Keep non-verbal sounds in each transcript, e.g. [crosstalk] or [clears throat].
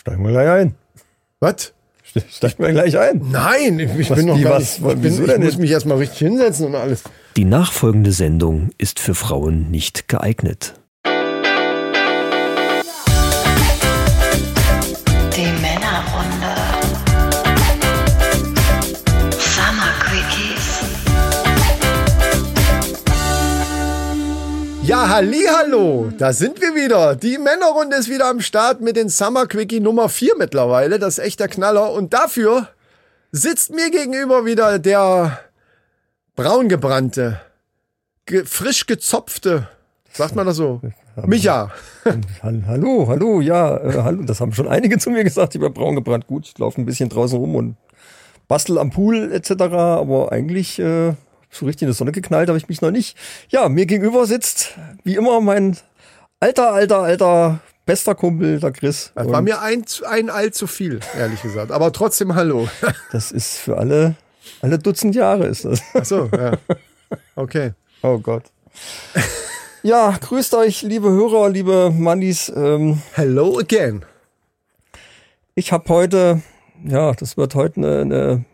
Steigen wir gleich ein. Was? Steigen wir gleich ein. Nein, ich, ich Was, bin noch wie, gar was? nicht. Ich, bin, ich denn muss mich erstmal richtig hinsetzen und alles. Die nachfolgende Sendung ist für Frauen nicht geeignet. Ja, hallo, da sind wir wieder. Die Männerrunde ist wieder am Start mit den Summer Quickie Nummer 4 mittlerweile. Das ist echt der Knaller. Und dafür sitzt mir gegenüber wieder der braungebrannte, ge frisch gezopfte, sagt man das so? [laughs] Micha. Hall- Hallo, hallo, ja, äh, hallo. Das haben schon einige zu mir gesagt, ich bin braun gebrannt. Gut, ich laufe ein bisschen draußen rum und bastel am Pool etc. Aber eigentlich äh, so richtig in die Sonne geknallt habe ich mich noch nicht. Ja, mir gegenüber sitzt wie immer mein alter, alter, alter bester Kumpel, der Chris. Das war mir ein, ein all zu viel, ehrlich gesagt. Aber trotzdem hallo. [laughs] das ist für alle, alle Dutzend Jahre ist das. Ach so, ja. Okay. Oh Gott. Ja, grüßt euch, liebe Hörer, liebe Mannis. Ähm, Hello again. Ich habe heute, ja, das wird heute eine, eine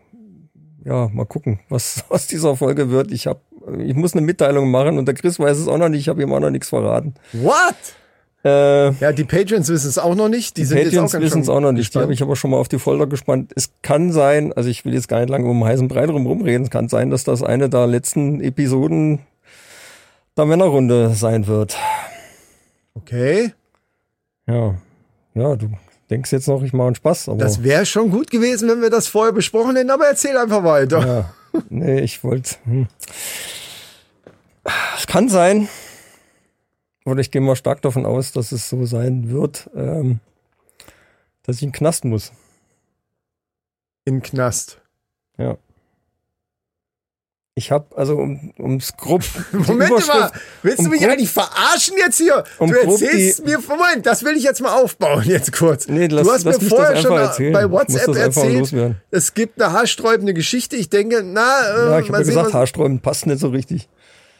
ja, mal gucken, was [laughs] aus dieser Folge wird. Ich habe, ich muss eine Mitteilung machen und der Chris weiß es auch noch nicht. Ich habe ihm auch noch nichts verraten. What? Äh, Ja, die Patrons wissen es auch noch nicht. Die, die sind ganz wissen es auch noch nicht. Die habe ich aber schon mal auf die Folter gespannt. Es kann sein, also ich will jetzt gar nicht lange um heißen Brei drum rumreden. Es kann sein, dass das eine der letzten Episoden der Männerrunde sein wird. Okay. Ja, ja, du denkst jetzt noch, ich mache einen Spaß, aber Das wäre schon gut gewesen, wenn wir das vorher besprochen hätten, aber erzähl einfach weiter. Ja, nee, ich wollte. Hm. Es kann sein, oder ich gehe mal stark davon aus, dass es so sein wird, ähm, dass ich in den Knast muss. In den Knast. Ja. Ich habe, also um, ums grob. [laughs] Moment mal, willst du um mich grob- eigentlich verarschen jetzt hier? um du erzählst die- mir, Moment, das will ich jetzt mal aufbauen, jetzt kurz. Nee, lass, du hast lass mir vorher schon erzählen. bei WhatsApp erzählt, es gibt eine haarsträubende Geschichte. Ich denke, na, äh, Ja, ich mal habe sehen, gesagt, was, Haarsträuben passt nicht so richtig.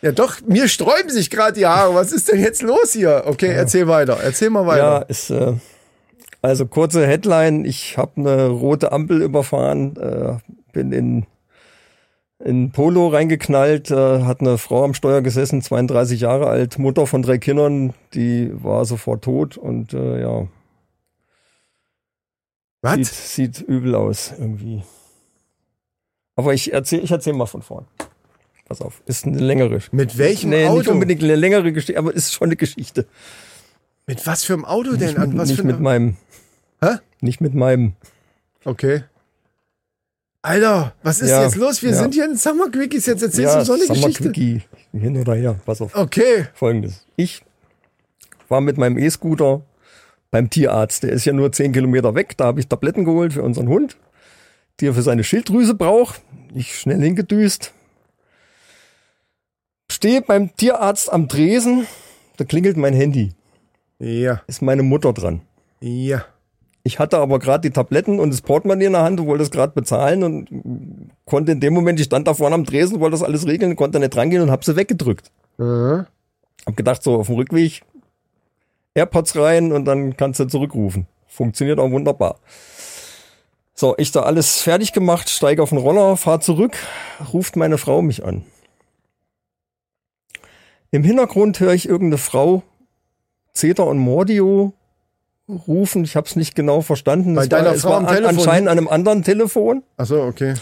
ja doch, mir sträuben sich gerade die Haare. Was ist denn jetzt los hier? Okay, erzähl weiter, erzähl mal Ja, weiter. ist, äh, also kurze Headline, ich habe eine rote Ampel überfahren, äh, bin in in Polo reingeknallt, äh, hat eine Frau am Steuer gesessen, 32 Jahre alt, Mutter von drei Kindern, die war sofort tot und äh, ja, sieht, Was? sieht übel aus irgendwie. Aber ich erzähle ich erzähl mal von vorn. Pass auf, ist eine längere. Mit welchem nee, nicht Auto? unbedingt eine längere Geschichte, aber ist schon eine Geschichte. Mit was für einem Auto denn? Nicht, An mit, was nicht mit einem- meinem. Hä? Nicht mit meinem. Okay. Alter, was ist Ja, jetzt los? Wir ja. sind hier in Summer Quickies. Jetzt erzählst du so eine mal Geschichte. Quickie. Hin oder her. Pass auf. Okay. Folgendes. Ich war mit meinem E-Scooter beim Tierarzt. Der ist ja nur 10 Kilometer weg. Da habe ich Tabletten geholt für unseren Hund, die er für seine Schilddrüse braucht. Ich schnell hingedüst. Stehe beim Tierarzt am Tresen. Da klingelt mein Handy. Ja, Ist meine Mutter dran. ja. Ich hatte aber gerade die Tabletten und das Portemonnaie in der Hand und wollte es gerade bezahlen und konnte in dem Moment, ich stand da vorne am Tresen, wollte das alles regeln, konnte nicht rangehen und habe sie weggedrückt. Mhm. Hab gedacht, so auf dem Rückweg AirPods rein und dann kannst du zurückrufen. Funktioniert auch wunderbar. So, ich da alles fertig gemacht, steige auf den Roller, fahr zurück, ruft meine Frau mich an. Im Hintergrund höre ich irgendeine Frau, Zeta und Mordio, rufen. Ich habe es nicht genau verstanden. Bei Es deiner war, Frau war am an, Telefon? anscheinend an einem anderen Telefon. Ach so, okay.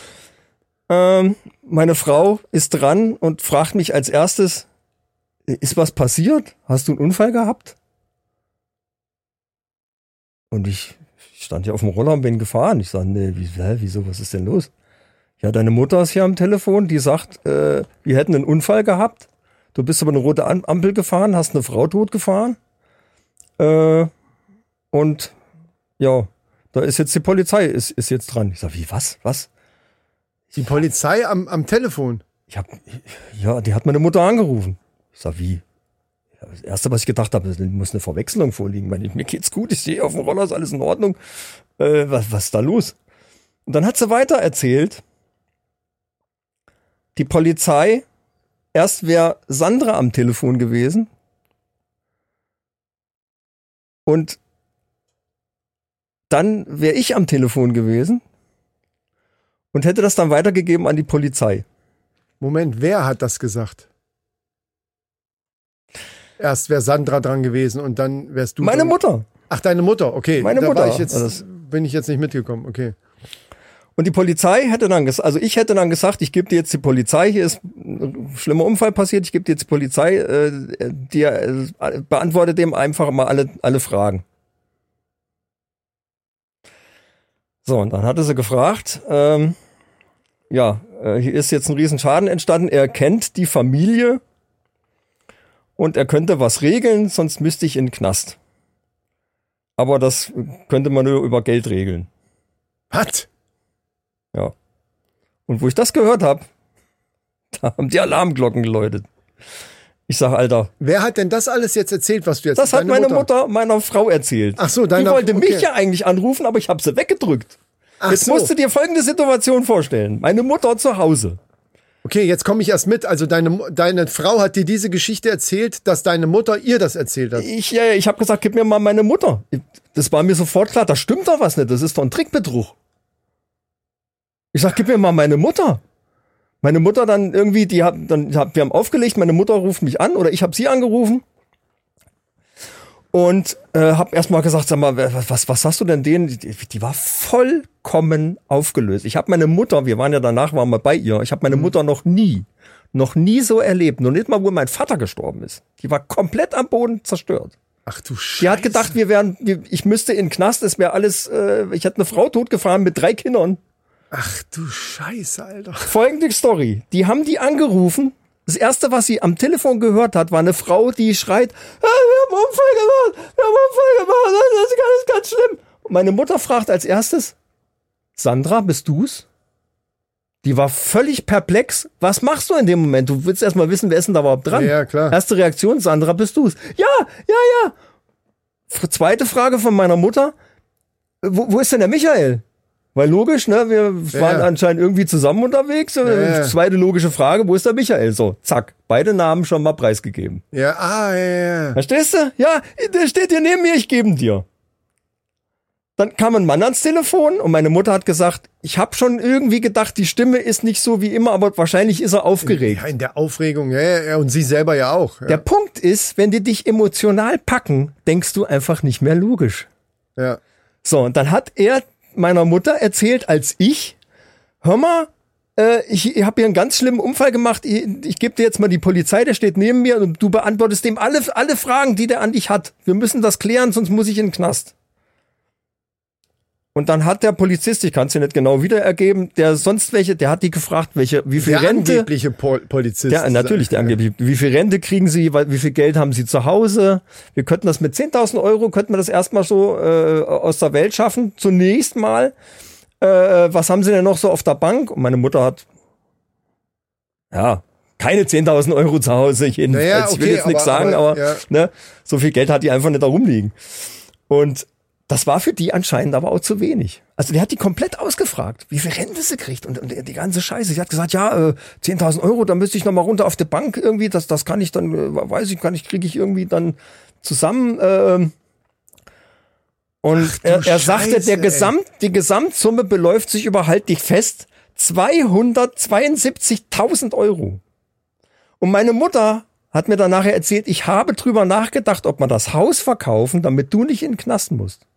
Ähm, meine Frau ist dran und fragt mich als erstes, ist was passiert? Hast du einen Unfall gehabt? Und ich stand ja auf dem Roller und bin gefahren. Ich sage, nee, wie, hä, wieso, was ist denn los? Ja, deine Mutter ist hier am Telefon, die sagt, äh, wir hätten einen Unfall gehabt. Du bist über eine rote Am- Ampel gefahren, hast eine Frau totgefahren. Äh, und ja, da ist jetzt die Polizei, ist, ist jetzt dran. Ich sage, wie, was, was? Die Polizei am, am Telefon. Ich hab, ja, die hat meine Mutter angerufen. Ich sag, wie? Das erste, was ich gedacht habe, muss eine Verwechslung vorliegen, ich, mir geht's gut, ich stehe auf dem Roller, ist alles in Ordnung. Äh, was, was ist da los? Und dann hat sie weiter erzählt, die Polizei, erst wäre Sandra am Telefon gewesen dann wäre ich am Telefon gewesen und hätte das dann weitergegeben an die Polizei. Moment, wer hat das gesagt? Erst wäre Sandra dran gewesen und dann wärst du. Meine dran. Mutter. Ach, deine Mutter, okay. Meine da Mutter. Ich jetzt, Also bin ich jetzt nicht mitgekommen, okay. Und die Polizei hätte dann gesagt, also ich hätte dann gesagt, ich gebe dir jetzt die Polizei, hier ist ein schlimmer Unfall passiert, ich gebe dir jetzt die Polizei, äh, dir äh, beantworte dem einfach mal alle, alle Fragen. So, und dann hatte sie gefragt, ähm, ja, äh, hier ist jetzt ein Riesenschaden entstanden, er kennt die Familie und er könnte was regeln, sonst müsste ich in den Knast. Aber das könnte man nur über Geld regeln. Was? Ja. Und wo ich das gehört habe, [laughs] da haben die Alarmglocken geläutet. Ich sag, Alter, Wer hat denn das alles jetzt erzählt, was du jetzt das hat deine meine Mutter? meiner Frau erzählt. Ach so, Die deiner wollte mich okay. ja eigentlich anrufen, aber ich habe sie weggedrückt. Ach Jetzt so. musst du dir folgende Situation vorstellen. Meine Mutter zu Hause. Okay, jetzt komme ich erst mit. Also deine, deine Frau hat dir diese Geschichte erzählt, dass deine Mutter ihr das erzählt hat. Ich, äh, ich habe gesagt, gib mir mal meine Mutter. Das war mir sofort klar, da stimmt doch was nicht. Das ist doch ein Trickbetrug. Ich sag, gib mir mal meine Mutter. Meine Mutter dann irgendwie, die hat, dann hab, wir haben aufgelegt, meine Mutter ruft mich an oder ich habe sie angerufen und äh, habe erstmal gesagt, sag mal, was, was, hast du denn denen? Die, die war vollkommen aufgelöst. Ich habe meine Mutter, wir waren ja danach, waren wir bei ihr, ich habe meine Mutter noch nie, noch nie so erlebt, noch nicht mal, wo mein Vater gestorben ist. Die war komplett am Boden zerstört. Ach du Scheiße. Die hat gedacht, wir wären, ich müsste in den Knast, es wäre alles, äh, ich hätte eine Frau totgefahren mit drei Kindern. Ach du Scheiße, Alter. Folgende Story. Die haben die angerufen. Das erste, was sie am Telefon gehört hat, war eine Frau, die schreit, ah, wir haben einen Unfall gemacht, wir haben einen Unfall gemacht, das ist ganz, ganz schlimm. Und meine Mutter fragt als erstes, Sandra, bist du's? Die war völlig perplex. Was machst du in dem Moment? Du willst erst mal wissen, wer ist denn da überhaupt dran? Ja, klar. Erste Reaktion, Sandra, bist du's? Ja, ja, ja. Zweite Frage von meiner Mutter, wo, wo ist denn der Michael? Weil logisch, ne, wir waren ja. anscheinend irgendwie zusammen unterwegs. Ja, ja. Zweite logische Frage, wo ist der Michael? So, zack, beide Namen schon mal preisgegeben. Ja, ah, ja, ja. Verstehst du? Ja, der steht hier neben mir, ich gebe ihn dir. Dann kam ein Mann ans Telefon und meine Mutter hat gesagt, ich habe schon irgendwie gedacht, die Stimme ist nicht so wie immer, aber wahrscheinlich ist er aufgeregt. Ja, in der Aufregung, ja, ja, ja, und sie selber ja auch. Ja. Der Punkt ist, wenn die dich emotional packen, denkst du einfach nicht mehr logisch. ja. So, und dann hat er meiner Mutter erzählt als ich, hör mal, äh, ich, ich habe hier einen ganz schlimmen Unfall gemacht, ich, ich gebe dir jetzt mal die Polizei, der steht neben mir und du beantwortest dem alle, alle Fragen, die der an dich hat. Wir müssen das klären, sonst muss ich in den Knast. Und dann hat der Polizist, ich kann es dir nicht genau wiederergeben, der sonst welche, der hat die gefragt, welche, wie viel Der Rente. angebliche Pol Polizist. Ja, natürlich, der angeblich. Wie viel Rente kriegen Sie? Wie viel Geld haben Sie zu Hause? Wir könnten das mit 10.000 Euro, könnten wir das erstmal so äh, aus der Welt schaffen. Zunächst mal. Äh, was haben Sie denn noch so auf der Bank? Und meine Mutter hat, ja, keine 10.000 Euro zu Hause jedenfalls. Naja, ich will okay, jetzt nichts sagen, aber, aber, ja. ne, so viel Geld hat die einfach nicht da rumliegen. Und das war für die anscheinend aber auch zu wenig. Also der hat die komplett ausgefragt, wie viel Rente sie kriegt und, und die ganze Scheiße. Sie hat gesagt, ja, äh, 10.000 Euro, da müsste ich noch mal runter auf die Bank irgendwie, das, das kann ich dann, äh, weiß ich, kann ich, kriege ich irgendwie dann zusammen. ähm. und Ach er, er sagte, Scheiße, der ey. Gesamt, die Gesamtsumme beläuft sich über, halt dich fest, 272.000 Euro. Und meine Mutter hat mir dann nachher erzählt, ich habe drüber nachgedacht, ob man das Haus verkaufen, damit du nicht in den Knast musst.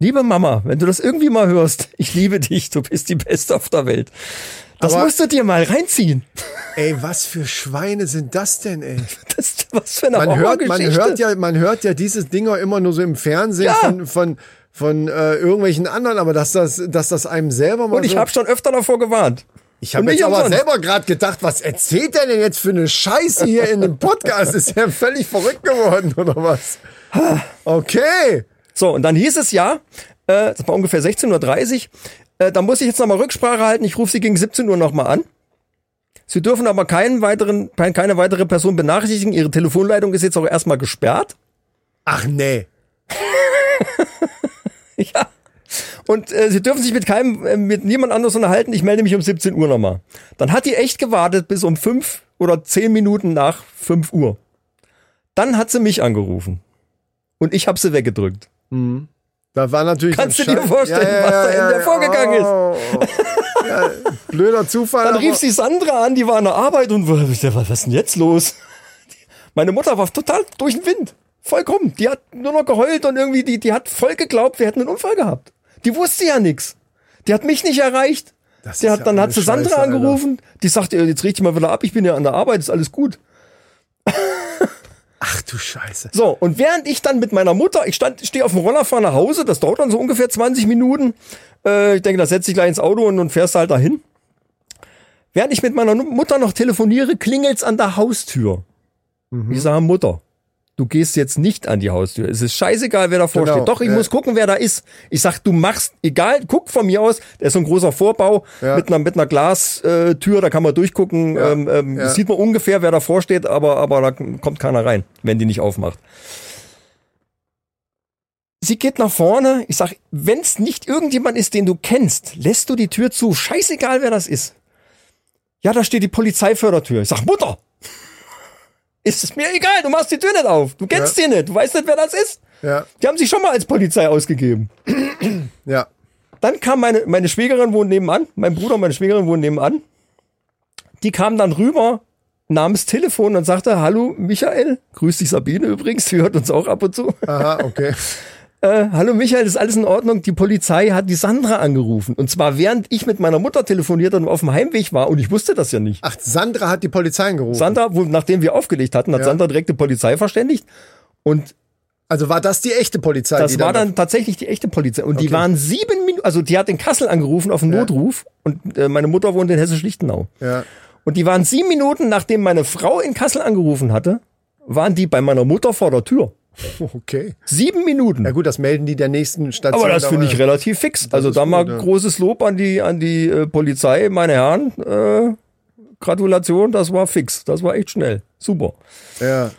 Liebe Mama, wenn du das irgendwie mal hörst, [laughs] ich liebe dich, du bist die Beste auf der Welt. Das Aber- musst du dir mal reinziehen. [laughs] Ey, was für Schweine sind das denn, ey? [laughs] Das was für eine Man hört, man hört ja, man hört ja diese Dinger immer nur so im Fernsehen Ja. von, von, von äh, irgendwelchen anderen, aber dass das, dass das einem selber mal Und ich so, habe schon öfter davor gewarnt. ich habe jetzt aber umsonst. selber gerade gedacht, was erzählt der denn jetzt für eine Scheiße hier in dem Podcast? Ist er völlig verrückt geworden oder was? Okay. So, und dann hieß es ja, äh, das war ungefähr 16.30 Uhr, äh, da muss ich jetzt nochmal Rücksprache halten, ich rufe Sie gegen 17 Uhr nochmal an. Sie dürfen aber keinen weiteren, keine weitere Person benachrichtigen. Ihre Telefonleitung ist jetzt auch erstmal gesperrt. Ach nee. [laughs] Ja. Und äh, sie dürfen sich mit keinem, äh, mit niemand anders unterhalten. Ich melde mich um 17 Uhr nochmal. Dann hat die echt gewartet bis um fünf oder zehn Minuten nach 5 Uhr. Dann hat sie mich angerufen. Und ich habe sie weggedrückt. Dann Da war natürlich. Kannst du dir vorstellen, was da in der vorgegangen ist? ist? Ja, blöder Zufall. Dann rief sie Sandra an, die war an der Arbeit und was ist denn jetzt los? Meine Mutter war total durch den Wind. Vollkommen. Die hat nur noch geheult und irgendwie, die, die hat voll geglaubt, wir hätten einen Unfall gehabt. Die wusste ja nichts. Die hat mich nicht erreicht. Das Die hat, ja dann hat sie Sandra Scheiße, angerufen. Die sagte, jetzt richte ich mal wieder ab, ich bin ja an der Arbeit, ist alles gut. [laughs] Ach du Scheiße. So, und während ich dann mit meiner Mutter, ich stand, stehe auf dem Roller, fahre nach Hause, das dauert dann so ungefähr 20 Minuten. Äh, ich denke, da setze ich gleich ins Auto und, und fährst halt dahin. Während ich mit meiner Mutter noch telefoniere, klingelt's an der Haustür. Ich sage, Mutter, du gehst jetzt nicht an die Haustür. Es ist scheißegal, wer davor Genau, steht. Doch, ich ja. muss gucken, wer da ist. Ich sag, du machst, egal, guck von mir aus, da ist so ein großer Vorbau Ja. mit einer, mit einer Glastür, da kann man durchgucken, Ja, ähm, ähm, sieht man ungefähr, wer davor steht, aber, aber da kommt keiner rein, wenn die nicht aufmacht. Sie geht nach vorne. Ich sag, wenn's nicht irgendjemand ist, den du kennst, lässt du die Tür zu. Scheißegal, wer das ist. Ja, da steht die Polizei vor der Tür. Ich sag, Mutter! Ist es mir egal, du machst die Tür nicht auf. Du kennst Ja. die nicht, du weißt nicht, wer das ist. Ja, Die haben sich schon mal als Polizei ausgegeben. [clears throat] ja. Dann kam meine, meine Schwägerin wohnt nebenan, mein Bruder und meine Schwägerin wohnen nebenan. Die kam dann rüber, nahm das Telefon und sagte, hallo Michael, grüß dich Sabine übrigens, die hört uns auch ab und zu. Aha, okay. [laughs] Äh, hallo Michael, ist alles in Ordnung? Die Polizei hat die Sandra angerufen. Und zwar während ich mit meiner Mutter telefoniert und auf dem Heimweg war und ich wusste das ja nicht. Ach, Sandra hat die Polizei angerufen. Sandra, wo, nachdem wir aufgelegt hatten, hat Ja. Sandra direkt die Polizei verständigt. Und also war das die echte Polizei? das die war dann tatsächlich die echte Polizei. Und die Okay. waren sieben Minuten, also die hat in Kassel angerufen auf einen Ja. Notruf und äh, meine Mutter wohnt in Hessisch-Lichtenau. Ja. Und die waren sieben Minuten, nachdem meine Frau in Kassel angerufen hatte, waren die bei meiner Mutter vor der Tür. [laughs] Okay. Sieben Minuten. Ja gut, das melden die der nächsten Station. Aber das finde ich relativ fix. Also da gut, mal ja. großes Lob an die, an die äh, Polizei, meine Herren. Äh, Gratulation, das war fix. Das war echt schnell. Super. Ja.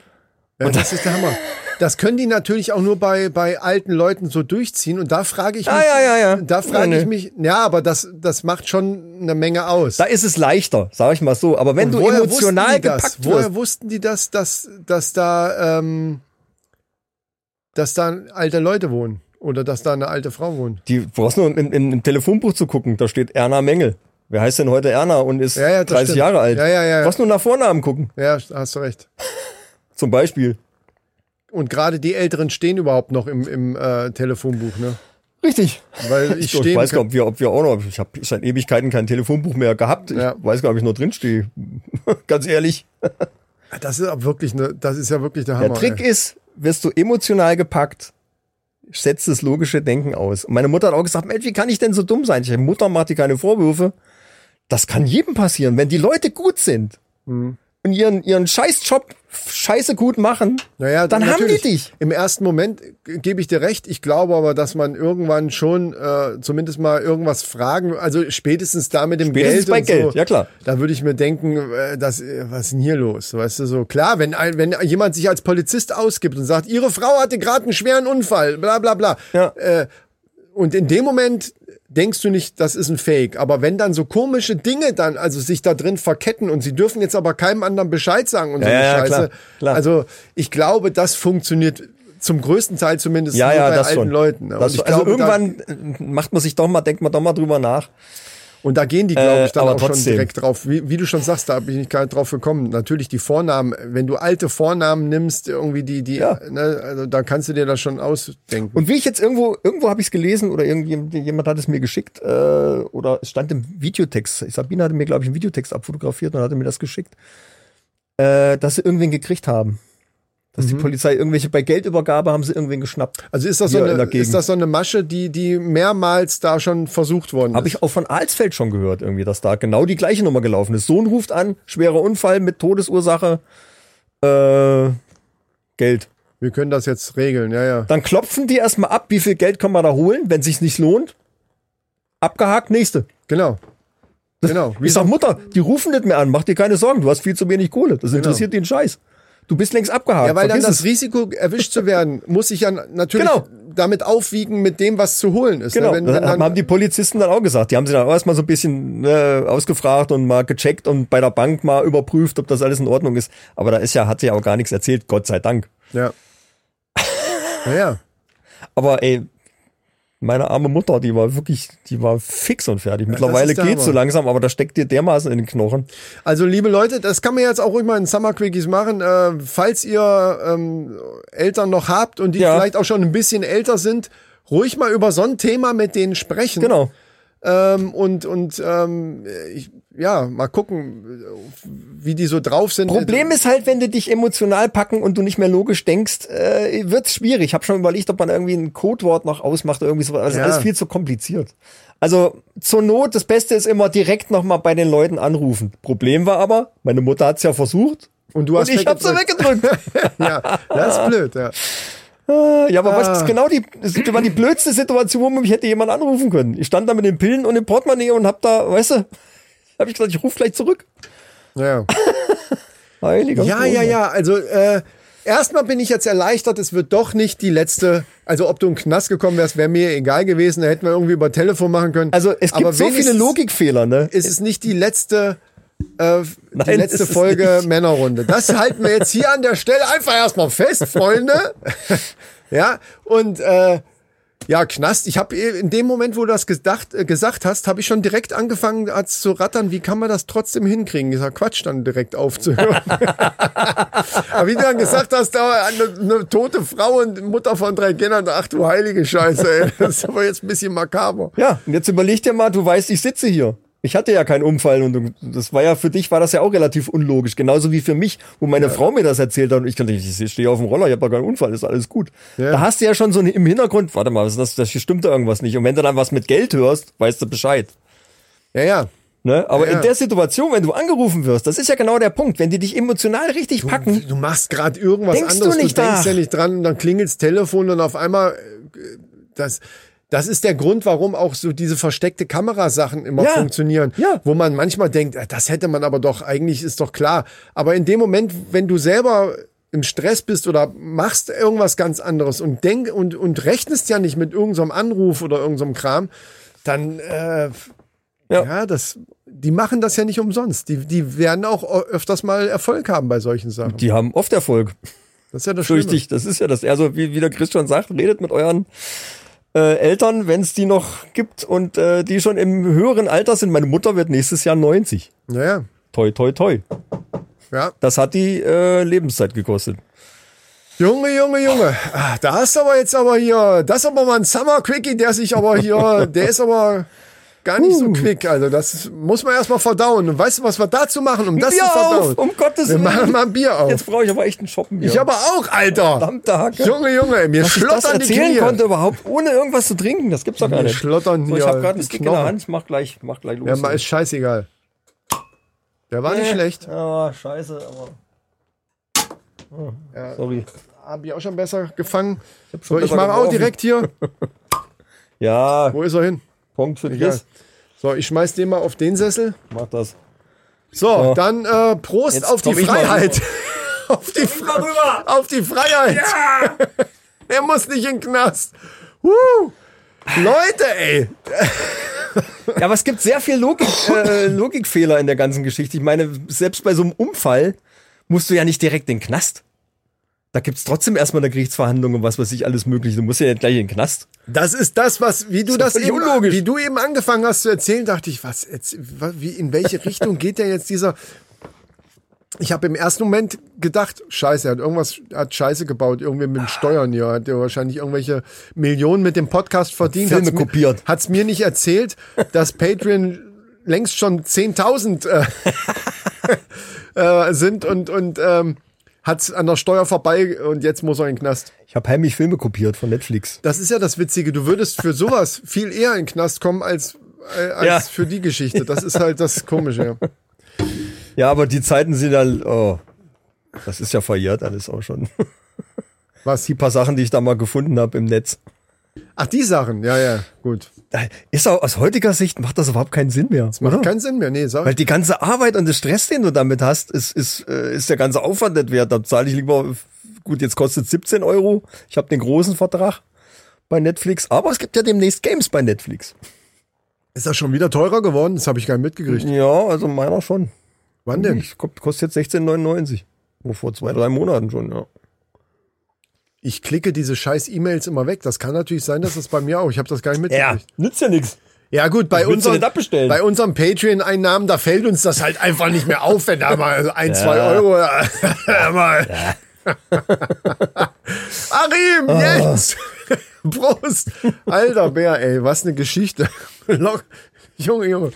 ja das ist der Hammer. Das können die natürlich auch nur bei, bei alten Leuten so durchziehen. Und da frage ich mich, Ah, ja, ja, ja. da frage ich mich, ja, aber das, das macht schon eine Menge aus. Da ist es leichter, sag ich mal so. Aber wenn Und du woher emotional gepackt Woher wirst, wussten die das, dass, dass da, ähm, dass da alte Leute wohnen? Oder dass da eine alte Frau wohnt? die brauchst nur im, im, im Telefonbuch zu gucken, da steht Erna Mengel. Wer heißt denn heute Erna und ist Ja, ja, das 30 stimmt. Jahre alt? Ja, ja, ja. Du brauchst nur nach Vornamen gucken, Ja, hast du recht. [laughs] zum Beispiel. Und gerade die Älteren stehen überhaupt noch im, im äh, Telefonbuch, ne? Richtig. Weil [laughs] ich Ich, ich weiß gar nicht, ob wir, ob wir auch noch, ich habe seit Ewigkeiten kein Telefonbuch mehr gehabt. Ich Ja. weiß gar nicht, ob ich noch drin stehe. [laughs] Ganz ehrlich. Das ist auch wirklich ne, das ist ja wirklich der Hammer. Der Trick ey. ist, wirst du emotional gepackt, setzt das logische Denken aus. Und meine Mutter hat auch gesagt, Mensch, wie kann ich denn so dumm sein? Ich Mutter macht dir keine Vorwürfe. Das kann jedem passieren. Wenn die Leute gut sind Mhm. und ihren, ihren Scheißjob scheiße gut machen, Naja, dann haben die natürlich, dich. Im ersten Moment gebe ich dir recht. Ich glaube aber, dass man irgendwann schon äh, zumindest mal irgendwas fragen, also spätestens da mit dem Spätestens Geld bei Geld, so, ja klar. Da würde ich mir denken, äh, das, äh, was ist denn hier los? Weißt du, so klar, wenn, ein, wenn jemand sich als Polizist ausgibt und sagt, ihre Frau hatte gerade einen schweren Unfall, bla bla bla. Ja. Äh, und in dem Moment denkst du nicht, das ist ein Fake. Aber wenn dann so komische Dinge dann, also sich da drin verketten und sie dürfen jetzt aber keinem anderen Bescheid sagen und so Ja, eine ja, Scheiße. klar, klar. Also ich glaube, das funktioniert zum größten Teil zumindest Ja, nur ja, bei alten schon. Leuten. also glaube, irgendwann äh, macht man sich doch mal, denkt man doch mal drüber nach. Und da gehen die, glaube Äh, ich, dann aber auch schon trotzdem. direkt drauf. Wie, wie du schon sagst, da bin ich gar nicht drauf gekommen. Natürlich die Vornamen, wenn du alte Vornamen nimmst, irgendwie die, die, Ja. ne, also da kannst du dir das schon ausdenken. Und wie ich jetzt irgendwo, irgendwo habe ich es gelesen oder irgendjemand jemand hat es mir geschickt äh, oder es stand im Videotext. Sabine hatte mir, glaube ich, einen Videotext abfotografiert und hatte mir das geschickt, äh, dass sie irgendwen gekriegt haben. Dass Mhm. die Polizei irgendwelche, bei Geldübergabe haben sie irgendwen geschnappt. Also ist das, so eine, ist das so eine Masche, die, die mehrmals da schon versucht worden Habe ist? ich auch von Alsfeld schon gehört, irgendwie, dass da genau die gleiche Nummer gelaufen ist. Sohn ruft an, schwerer Unfall mit Todesursache, äh, Geld. Wir können das jetzt regeln, ja, ja. Dann klopfen die erstmal ab, wie viel Geld kann man da holen, wenn sich's nicht lohnt. Abgehakt, nächste. Genau. Genau. Wie Ich sag, Mutter, die rufen nicht mehr an, mach dir keine Sorgen, du hast viel zu wenig Kohle. Das interessiert den Scheiß. Du bist längst abgehakt. Ja, weil dann Vergiss das es. Risiko, erwischt zu werden, [laughs] muss sich ja natürlich Genau. damit aufwiegen mit dem, was zu holen ist. Genau, Ne? Wenn, wenn dann, haben die Polizisten dann auch gesagt. Die haben sie dann auch erstmal so ein bisschen äh, ausgefragt und mal gecheckt und bei der Bank mal überprüft, ob das alles in Ordnung ist. Aber da ist ja, hat sie ja auch gar nichts erzählt, Gott sei Dank. ja. [laughs] Ja, ja. Aber ey, Meine arme Mutter, die war wirklich, die war fix und fertig. Mittlerweile der geht's so langsam, aber da steckt dir dermaßen in den Knochen. Also, liebe Leute, das kann man jetzt auch ruhig mal in Summer Quickies machen. Äh, falls ihr ähm, Eltern noch habt und die Ja. vielleicht auch schon ein bisschen älter sind, ruhig mal über so ein Thema mit denen sprechen. Genau. Ähm, und und ähm, ich, ja, mal gucken, wie die so drauf sind. Problem ist halt, wenn du dich emotional packen und du nicht mehr logisch denkst, äh, wird's schwierig. Ich habe schon überlegt, ob man irgendwie ein Codewort noch ausmacht oder irgendwie so. Also Ja. alles viel zu kompliziert. Also zur Not, das Beste ist immer direkt nochmal bei den Leuten anrufen. Problem war aber, meine Mutter hat's ja versucht. Und du hast und ich habe sie weggedrückt. weggedrückt. [laughs] ja, das ist blöd, ja. Äh, ja, aber was Ah. ist genau die, das war die blödste Situation, wo mich hätte jemand anrufen können. Ich stand da mit den Pillen und dem Portemonnaie und hab da, weißt du, hab ich gesagt, ich rufe gleich zurück. Ja, [laughs] Heiliger ja, Strohmann. ja, ja. Also äh, erstmal bin ich jetzt erleichtert, es wird doch nicht die letzte. Also ob du in den Knast gekommen wärst, wäre mir egal gewesen. Da hätten wir irgendwie über Telefon machen können. Also es gibt Aber so viele Logikfehler, ne? Ist es nicht die letzte. Äh, die Nein, letzte ist es Folge. Männerrunde. Das halten wir jetzt hier an der Stelle einfach erstmal fest, Freunde. [laughs] ja, und äh, ja, Knast. Ich habe in dem Moment, wo du das gedacht, äh, gesagt hast, habe ich schon direkt angefangen als zu rattern, wie kann man das trotzdem hinkriegen? Dieser Quatsch dann direkt aufzuhören. [laughs] Aber wie du dann gesagt hast, da eine, eine tote Frau und Mutter von drei Kindern, ach du heilige Scheiße, ey. [laughs] das ist aber jetzt ein bisschen makaber. Ja, und jetzt überleg dir mal, du weißt, ich sitze hier. Ich hatte ja keinen Unfall und du- das war ja für dich war das ja auch relativ unlogisch, genauso wie für mich, wo meine Frau mir das erzählt hat und ich dachte, ich stehe auf dem Roller, ich habe ja keinen Unfall, ist alles gut. Ja. Da hast du ja schon so im Hintergrund, warte mal, das, das hier stimmt da irgendwas nicht und wenn du dann was mit Geld hörst, weißt du Bescheid. Ja, ja. Ne? Aber Ja. in der Situation, wenn du angerufen wirst, das ist ja genau der Punkt, wenn die dich emotional richtig packen, Du machst gerade irgendwas Denkst du anderes, nicht du denkst nach? ja nicht dran und dann klingelt's Telefon und auf einmal äh, das das ist der Grund, warum auch so diese versteckte Kamerasachen immer Ja. funktionieren, Ja. wo man manchmal denkt, äh, das hätte man aber doch eigentlich ist doch klar, aber in dem Moment, wenn du selber im Stress bist oder machst irgendwas ganz anderes und denk und und rechnest ja nicht mit irgendeinem Anruf oder irgendeinem Kram, dann äh, Ja. ja. das die machen das ja nicht umsonst. Die die werden auch öfters mal Erfolg haben bei solchen Sachen. die haben oft Erfolg. Das ist ja das Schlimme. Richtig, das ist ja das. Also wie, wie der Chris schon sagt, redet mit euren äh, Eltern, wenn es die noch gibt und äh, die schon im höheren Alter sind. Meine Mutter wird nächstes Jahr 90. Ja, ja. Toi, toi, toi. ja. Das hat die äh, Lebenszeit gekostet. Junge, Junge, Junge. Ah, da hast du aber jetzt aber hier, das ist aber mal ein Summer Quickie, der sich aber hier, [laughs] der ist aber gar nicht Uh. so quick. Also das muss man erstmal verdauen. Und weißt du, was wir dazu machen, um das Bier zu verdauen? auf, um Gottes wir Willen. machen mal ein Bier auf. Jetzt brauche ich aber echt einen Shoppen. ich aber auch, Alter. Verdammte Hacke. Junge, Junge, mir Dass ich das schlottern die erzählen Knie. konnte überhaupt, ohne irgendwas zu trinken, das gibt's doch gar nicht. schlottern So, ich habe gerade einen Stick in der. Hand, ich mach gleich, mach gleich los. Ja, mal ist scheißegal. Der war nicht schlecht. Ja, scheiße, aber. Oh, Sorry. Hab ich auch schon besser gefangen. hab So, ich mache auch direkt hier. [laughs] Ja, Wo ist er hin? Punkt für Egal. Chris. So, ich schmeiß den mal auf den Sessel. Mach das. So, So. dann äh, Prost Jetzt auf die Freiheit. [laughs] auf, die Fre [laughs] auf die Freiheit. [laughs] er muss nicht in den Knast. Woo. Leute, ey. Ja, aber es gibt sehr viel Logik, äh, Logikfehler in der ganzen Geschichte. Ich meine, selbst bei so einem Unfall musst du ja nicht direkt in den Knast. Da gibt's trotzdem erstmal eine Gerichtsverhandlung und was weiß ich, alles mögliche. Du musst ja nicht gleich in den Knast. Das ist das, was, wie du Das das, eben, unlogisch. wie du eben angefangen hast zu erzählen, dachte ich, was, jetzt, wie, in welche [laughs] Richtung geht der jetzt dieser? Ich habe im ersten Moment gedacht, Scheiße, er hat irgendwas, er hat Scheiße gebaut, irgendwie mit den Steuern hier, hat er wahrscheinlich irgendwelche Millionen mit dem Podcast verdient. Filme Hat's mir- kopiert. Hat's mir nicht erzählt, dass Patreon längst schon 10.000 äh, [laughs] [laughs] äh, sind und und ähm, hat's an der Steuer vorbei und jetzt muss er in den Knast. Ich habe heimlich Filme kopiert von Netflix. Das ist ja das Witzige. Du würdest für sowas viel eher in den Knast kommen als, äh, als Ja. für die Geschichte. Das ist halt das Komische. Ja. Ja, aber die Zeiten sind dann, oh, das ist ja verjährt alles auch schon. Was? Die paar Sachen, die ich da mal gefunden habe im Netz. Ach, die Sachen. Ja, ja, gut. Ist auch aus heutiger Sicht macht das überhaupt keinen Sinn mehr. Macht oder? keinen Sinn mehr. Nee, sag Weil die ganze Arbeit und der Stress, den du damit hast, ist, ist, äh, ist der ganze Aufwand nicht wert. Da zahle ich lieber, gut, jetzt kostet 17 Euro. Ich habe den großen Vertrag bei Netflix. Aber es gibt ja demnächst Games bei Netflix. Ist das schon wieder teurer geworden? Das habe ich gar nicht mitgekriegt. Ja, also meiner schon. Wann denn? Ich, kostet jetzt 16,99. Oh, vor zwei, drei Monaten schon, ja. Ich klicke diese scheiß E-Mails immer weg. Das kann natürlich sein, dass das bei mir auch. Ich habe das gar nicht Ja, mitgekriegt. nützt ja nichts. Ja gut, bei abbestellen? bei unserem Patreon-Einnahmen, da fällt uns das halt einfach nicht mehr auf, wenn da mal ein, zwei Ja. [laughs] Euro mal. [laughs] Arim, Ah. jetzt! [laughs] Prost! Alter Bär, ey, was eine Geschichte. Junge, Junge.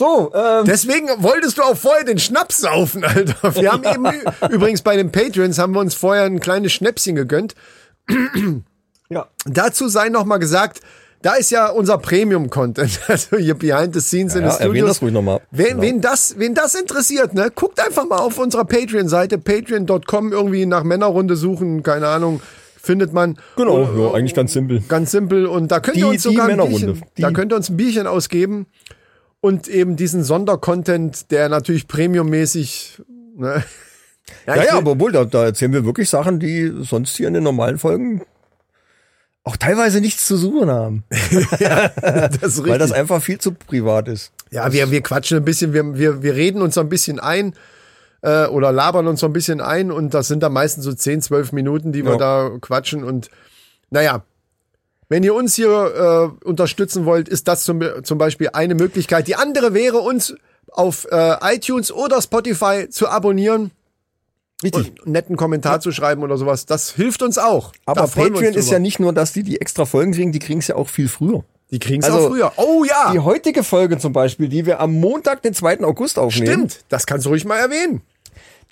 So, ähm, Deswegen wolltest du auch vorher den Schnaps saufen, [laughs] Alter. Wir haben eben, ü- übrigens bei den Patreons haben wir uns vorher ein kleines Schnäpschen gegönnt. [clears throat] ja. Dazu sei noch mal gesagt, da ist ja unser Premium-Content, [laughs] also hier behind the scenes in Ja, the erwähn Studios. das ruhig noch mal. Wen, Genau. wen, das, wen das interessiert, ne, guckt einfach mal auf unserer Patreon-Seite, patreon.com, irgendwie nach Männerrunde suchen, keine Ahnung, findet man. Genau, Und, ja, eigentlich ganz simpel. Ganz simpel. Und da könnt ihr Die- uns sogar die ein. Bierchen, Die- da könnt ihr uns ein Bierchen ausgeben. Und eben diesen Sondercontent, der natürlich premiummäßig, ne, [laughs] Ja, ja, will- aber wohl, da, da erzählen wir wirklich Sachen, die sonst hier in den normalen Folgen auch teilweise nichts zu suchen haben. [laughs] das ist richtig. [laughs] Weil das einfach viel zu privat ist. Ja, wir, wir quatschen ein bisschen, wir, wir, wir reden uns so ein bisschen ein äh, oder labern uns so ein bisschen ein und das sind dann meistens so 10, 12 Minuten, die wir Ja. da quatschen und naja, wenn ihr uns hier äh, unterstützen wollt, ist das zum, zum Beispiel eine Möglichkeit. Die andere wäre, uns auf äh, iTunes oder Spotify zu abonnieren Richtig. und einen netten Kommentar zu schreiben oder sowas. Das hilft uns auch. Aber Patreon ist ja nicht nur, dass die die extra Folgen kriegen, die kriegen es ja auch viel früher. Die kriegen es Also, auch früher. Oh ja, Die heutige Folge zum Beispiel, die wir am Montag, den 2. August aufnehmen, stimmt. Das kannst du ruhig mal erwähnen.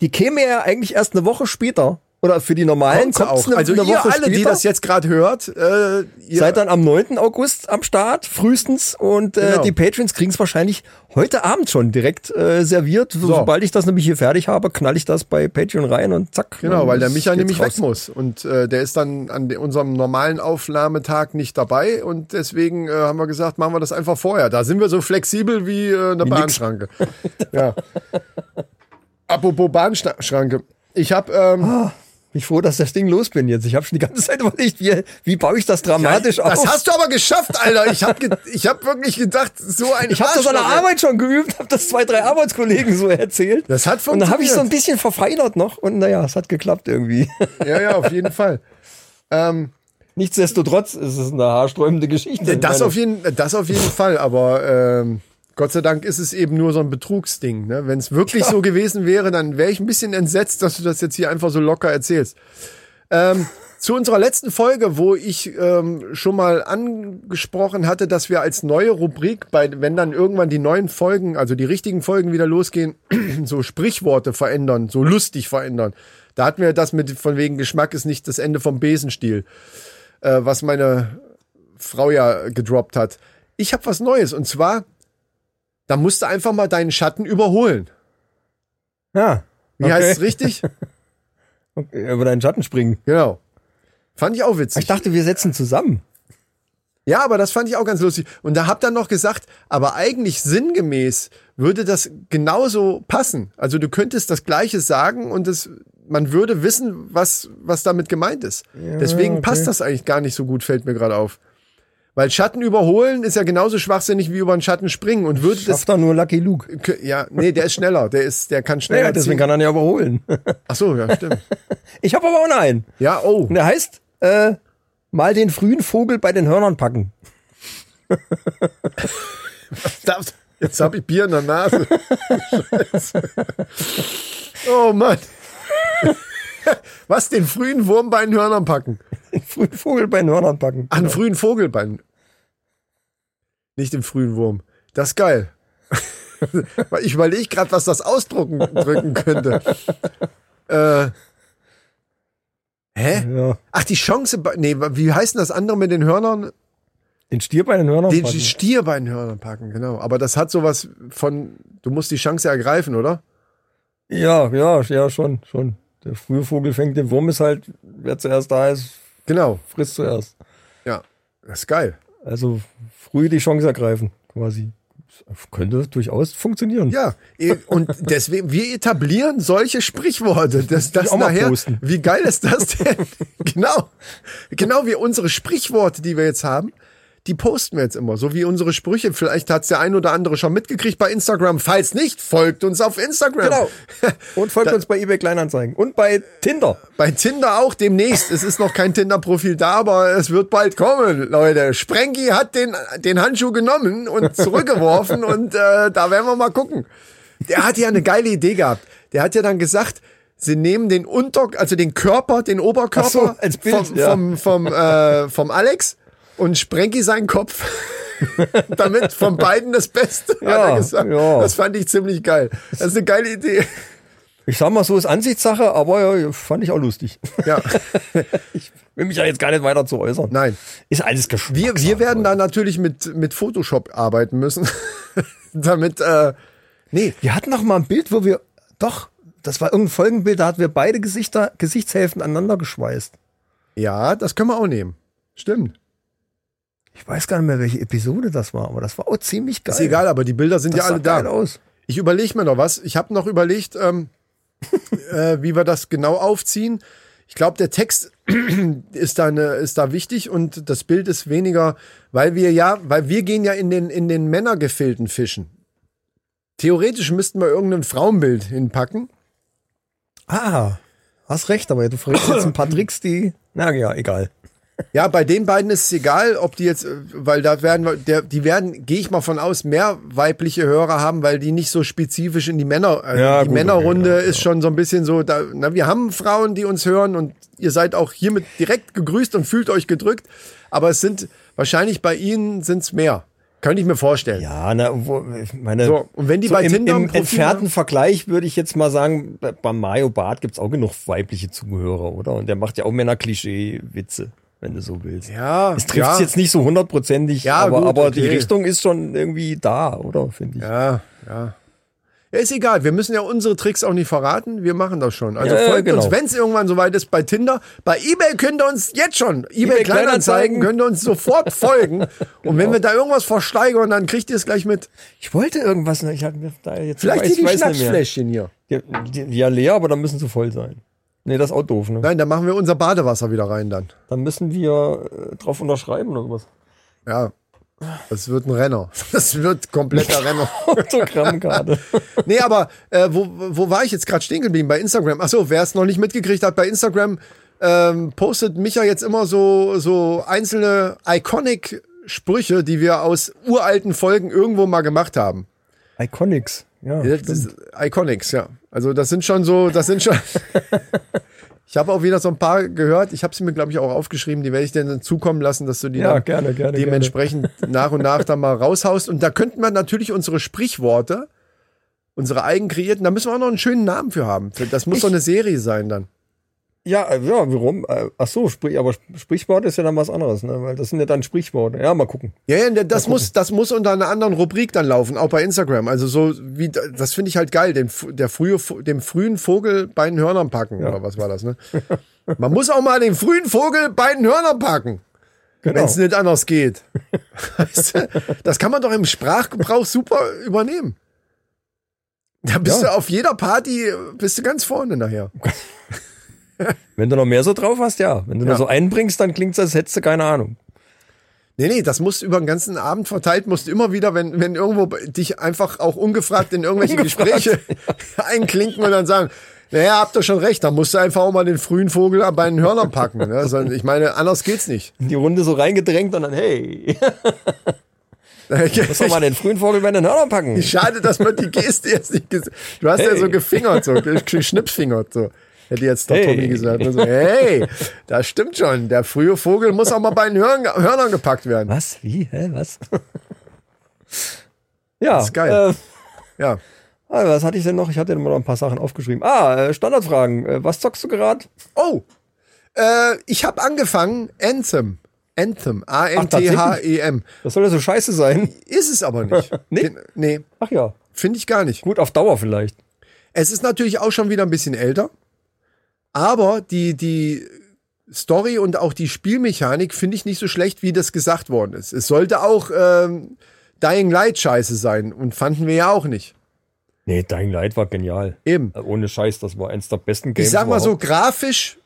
die käme ja eigentlich erst eine Woche später. Oder für die normalen kommt's auch. Also eine ihr Woche alle, die später. das jetzt gerade hört, äh, ihr, Seid dann am 9. August am Start, frühestens. Und äh, Genau. die Patrons kriegen es wahrscheinlich heute Abend schon direkt äh, serviert. So. Sobald ich das nämlich hier fertig habe, knall ich das bei Patreon rein und zack. Genau, weil der Micha nämlich raus. weg muss. Und äh, der ist dann an unserem normalen Aufnahmetag nicht dabei. Und deswegen äh, haben wir gesagt, machen wir das einfach vorher. Da sind wir so flexibel wie äh, eine nix. Bahnschranke. ja. Apropos Bahnschranke. Ich habe ähm, Bin ich froh, dass das Ding los bin jetzt. Ich habe schon die ganze Zeit überlegt, wie, wie baue ich das dramatisch das auf. hast du aber geschafft, Alter. Ich habe ich hab wirklich gedacht, so ein ich habe das an der. Arbeit schon geübt, habe das zwei, drei Arbeitskollegen so erzählt. Das hat Und dann habe ich so ein funktioniert. bisschen verfeinert noch und naja, es hat geklappt irgendwie. Ja, ja, auf jeden Fall. Ähm, Nichtsdestotrotz ist es eine haarsträubende Geschichte. Das auf, jeden, das auf jeden Fall, aber ähm, Gott sei Dank ist es eben nur so ein Betrugsding. Ne? Wenn es wirklich so gewesen wäre, dann wäre ich ein bisschen entsetzt, dass du das jetzt hier einfach so locker erzählst. Ähm, [laughs] zu unserer letzten Folge, wo ich ähm, schon mal angesprochen hatte, dass wir als neue Rubrik, bei, wenn dann irgendwann die neuen Folgen, also die richtigen Folgen wieder losgehen, [clears throat] so Sprichworte verändern, so lustig verändern. Da hatten wir das mit von wegen Geschmack ist nicht das Ende vom Besenstiel, äh, was meine Frau ja gedroppt hat. Ich habe was Neues und zwar, da musst du einfach mal deinen Schatten überholen. Ja. Wie okay. heißt es richtig? [laughs] Okay, Über deinen Schatten springen. genau. Fand ich auch witzig. Ich dachte, wir setzen zusammen. Ja, aber das fand ich auch ganz lustig. Und da habt dann noch gesagt, aber eigentlich sinngemäß würde das genauso passen. Also du könntest das Gleiche sagen und es, man würde wissen, was, was damit gemeint ist. Deswegen okay. passt das eigentlich gar nicht so gut, fällt mir gerade auf. Weil Schatten überholen ist ja genauso schwachsinnig wie über einen Schatten springen und würde das, Schafft da nur Lucky Luke. Ja, nee, der ist schneller, der ist, der kann schneller Ja, deswegen ziehen. kann er nicht überholen. Ach so, ja, stimmt. [laughs] Ich habe aber auch noch einen. Ja, oh. Und der heißt, äh, mal den frühen Vogel bei den Hörnern packen. [laughs] Jetzt habe ich Bier in der Nase. Scheiße. oh Mann. [laughs] Was, den frühen Wurm bei den Hörnern packen? Den frühen Vogel bei den Hörnern packen. Ach, einen frühen Vogel bei den... Nicht den frühen Wurm. Das ist geil. Weil [laughs] ich überlege gerade, was das ausdrucken drücken könnte. [laughs] Äh, hä? Ja. Ach, die Chance... Nee, wie heißt denn das andere mit den Hörnern? Den Stier bei den Hörnern Den packen. Stier bei den Hörnern packen, genau. Aber das hat sowas von... Du musst die Chance ergreifen, oder? Ja, ja, ja, schon, schon. Der frühe Vogel fängt den Wurm, ist halt, wer zuerst da ist, Genau. frisst zuerst. Ja. Das ist geil. Also früh die Chance ergreifen, quasi. Das könnte durchaus funktionieren. Ja, eh, und [laughs] deswegen, wir etablieren solche Sprichworte. Das, das nachher, posten. wie geil ist das denn? [laughs] genau. Genau wie unsere Sprichworte, die wir jetzt haben, die posten wir jetzt immer, so wie unsere Sprüche. Vielleicht hat's der ein oder andere schon mitgekriegt bei Instagram. Falls nicht, folgt uns auf Instagram. Genau. [laughs] Und folgt uns bei eBay Kleinanzeigen. Und bei Tinder. Bei Tinder auch demnächst. Es ist noch kein Tinder-Profil da, aber es wird bald kommen, Leute. Sprengi hat den, den Handschuh genommen und [laughs] zurückgeworfen und äh, da werden wir mal gucken. Der hat ja eine geile Idee gehabt. Der hat ja dann gesagt, sie nehmen den Unter, also den Körper, den Oberkörper so, als Bild, vom, ja. vom, vom, äh, vom Alex und Sprengi seinen Kopf. [laughs] Damit von beiden das Beste, hat Ja, er gesagt. ja. Das fand ich ziemlich geil. Das ist eine geile Idee. Ich sag mal so, ist Ansichtssache, aber ja, fand ich auch lustig. Ja, [laughs] Ich will mich ja jetzt gar nicht weiter zu äußern. nein. Ist alles Geschmack. Wir, wir werden da natürlich mit, mit Photoshop arbeiten müssen. [laughs] Damit, äh, nee, Wir hatten noch mal ein Bild, wo wir, doch, das war irgendein Folgenbild, da hatten wir beide Gesichter, Gesichtshälften aneinander geschweißt. ja, das können wir auch nehmen. Stimmt. Ich weiß gar nicht mehr, welche Episode das war, aber das war auch ziemlich geil. Ist egal, aber die Bilder sind das ja alle sah geil da. aus. Ich überlege mir noch was. Ich habe noch überlegt, ähm, [laughs] äh, wie wir das genau aufziehen. Ich glaube, der Text [clears throat] ist da, eine, ist da wichtig und das Bild ist weniger, weil wir ja, weil wir gehen ja in den, in den Männergefilten fischen. Theoretisch müssten wir irgendein Frauenbild hinpacken. Ah, hast recht, aber du verrätst jetzt ein [coughs] paar Tricks, die, na ja, egal. Ja, bei den beiden ist es egal, ob die jetzt, weil da werden wir, der, die werden, gehe ich mal von aus, mehr weibliche Hörer haben, weil die nicht so spezifisch in die Männer, äh, Ja, die gut, Männerrunde okay, ja, ist schon so ein bisschen so, da, na, wir haben Frauen, die uns hören und ihr seid auch hiermit direkt gegrüßt und fühlt euch gedrückt, aber es sind, wahrscheinlich bei ihnen sind es mehr. Könnte ich mir vorstellen. Ja, na, wo, ich meine, So, und wenn die bei im, Tinder im entfernten haben- Vergleich würde ich jetzt mal sagen, bei- beim Mario Bart gibt's auch genug weibliche Zuhörer, oder? Und der macht ja auch Männer-Klischee-Witze, wenn du so willst. Ja, Es trifft ja. jetzt nicht so hundertprozentig, Ja, aber, gut, aber die okay. Richtung ist schon irgendwie da, oder? Finde ich. Ja, ja. Ja, ist egal. Wir müssen ja unsere Tricks auch nicht verraten. Wir machen das schon. Also Ja, folgt genau. uns, wenn es irgendwann soweit ist, bei Tinder. Bei eBay könnt ihr uns jetzt schon, eBay, eBay Kleinanzeigen, könnt ihr uns sofort [laughs] folgen. Und wenn wir da irgendwas versteigern, dann kriegt ihr es gleich mit. Ich wollte irgendwas, ne, ich hatte mir da jetzt Vielleicht weiß, die mehr. Schnapsfläschchen hier. Ja, die, ja, leer, aber dann müssen sie voll sein. Nee, das ist auch doof, ne? Nein, dann machen wir unser Badewasser wieder rein dann. Dann müssen wir äh, drauf unterschreiben oder was. Ja. Das wird ein Renner. [laughs] Das wird kompletter Renner. [laughs] Autogrammkarte. [laughs] Nee, aber äh, wo, wo war ich jetzt gerade stehen geblieben? Bei Instagram. Achso, wer es noch nicht mitgekriegt hat, bei Instagram ähm, postet Micha jetzt immer so, so einzelne Iconic-Sprüche, die wir aus uralten Folgen irgendwo mal gemacht haben. Iconics. Ja, ist Iconics, ja. Also das sind schon so, das sind schon. Ich habe auch wieder so ein paar gehört. Ich habe sie mir, glaube ich, auch aufgeschrieben. Die werde ich dir dann zukommen lassen, dass du die Ja, dann gerne, gerne, dementsprechend nach und nach dann mal raushaust. Und da könnten wir natürlich unsere Sprichworte, unsere eigen kreierten, da müssen wir auch noch einen schönen Namen für haben. Das muss doch eine Serie sein dann. Ja, äh, ja, warum? Äh, Ach so, sprich, aber Sp- Sprichwort ist ja dann was anderes, ne? Weil das sind ja dann Sprichworte. Ja, mal gucken. Ja, ja, das muss, das muss unter einer anderen Rubrik dann laufen, auch bei Instagram. Also so wie, das finde ich halt geil, den, der frühe, dem frühen Vogel bei den Hörnern packen, oder was war das, ne? Man muss auch mal den frühen Vogel bei den Hörnern packen. Genau. Wenn es nicht anders geht. [laughs] Weißt du, das kann man doch im Sprachgebrauch super übernehmen. Da bist Ja. du auf jeder Party, bist du ganz vorne nachher. [laughs] Wenn du noch mehr so drauf hast, ja. Wenn du Ja. nur so einbringst, dann klingt's, als hättest du keine Ahnung. Nee, nee, das musst du über den ganzen Abend verteilt, musst du immer wieder, wenn, wenn irgendwo dich einfach auch ungefragt in irgendwelche [laughs] Ungefragt, Gespräche [laughs] einklinken und dann sagen, naja, habt ihr schon recht, da musst du einfach auch mal den frühen Vogel bei den Hörnern packen. Ne? Also, ich meine, anders geht's nicht. Die Runde so reingedrängt und dann, hey, [laughs] muss doch mal den frühen Vogel bei den Hörnern packen. Schade, dass man die Geste jetzt nicht gesehen Du hast ja Hey. so gefingert, so geschnipsfingert, so. Hätte jetzt der Hey. Tommy gesagt. ne? So, hey, das stimmt schon. Der frühe Vogel muss auch mal bei den Hörn, Hörnern gepackt werden. Was? Wie? Hä? Was? [laughs] ja. ist geil. Äh, Ja. ah, was hatte ich denn noch? Ich hatte noch ein paar Sachen aufgeschrieben. Ah, äh, Standardfragen. Äh, was zockst du gerade? Oh, äh, ich habe angefangen, Anthem. Anthem, A-N-T-H-E-M. Das soll ja so scheiße sein. Ist es aber nicht. [laughs] Nee? Nee, Ach ja. finde ich gar nicht. Gut, auf Dauer vielleicht. Es ist natürlich auch schon wieder ein bisschen älter, aber die, die Story und auch die Spielmechanik finde ich nicht so schlecht, wie das gesagt worden ist. Es sollte auch ähm, Dying Light scheiße sein und fanden wir ja auch nicht. Nee, Dying Light war genial. Eben. Äh, Ohne Scheiß, das war eins der besten Games. Ich sag mal so, überhaupt. grafisch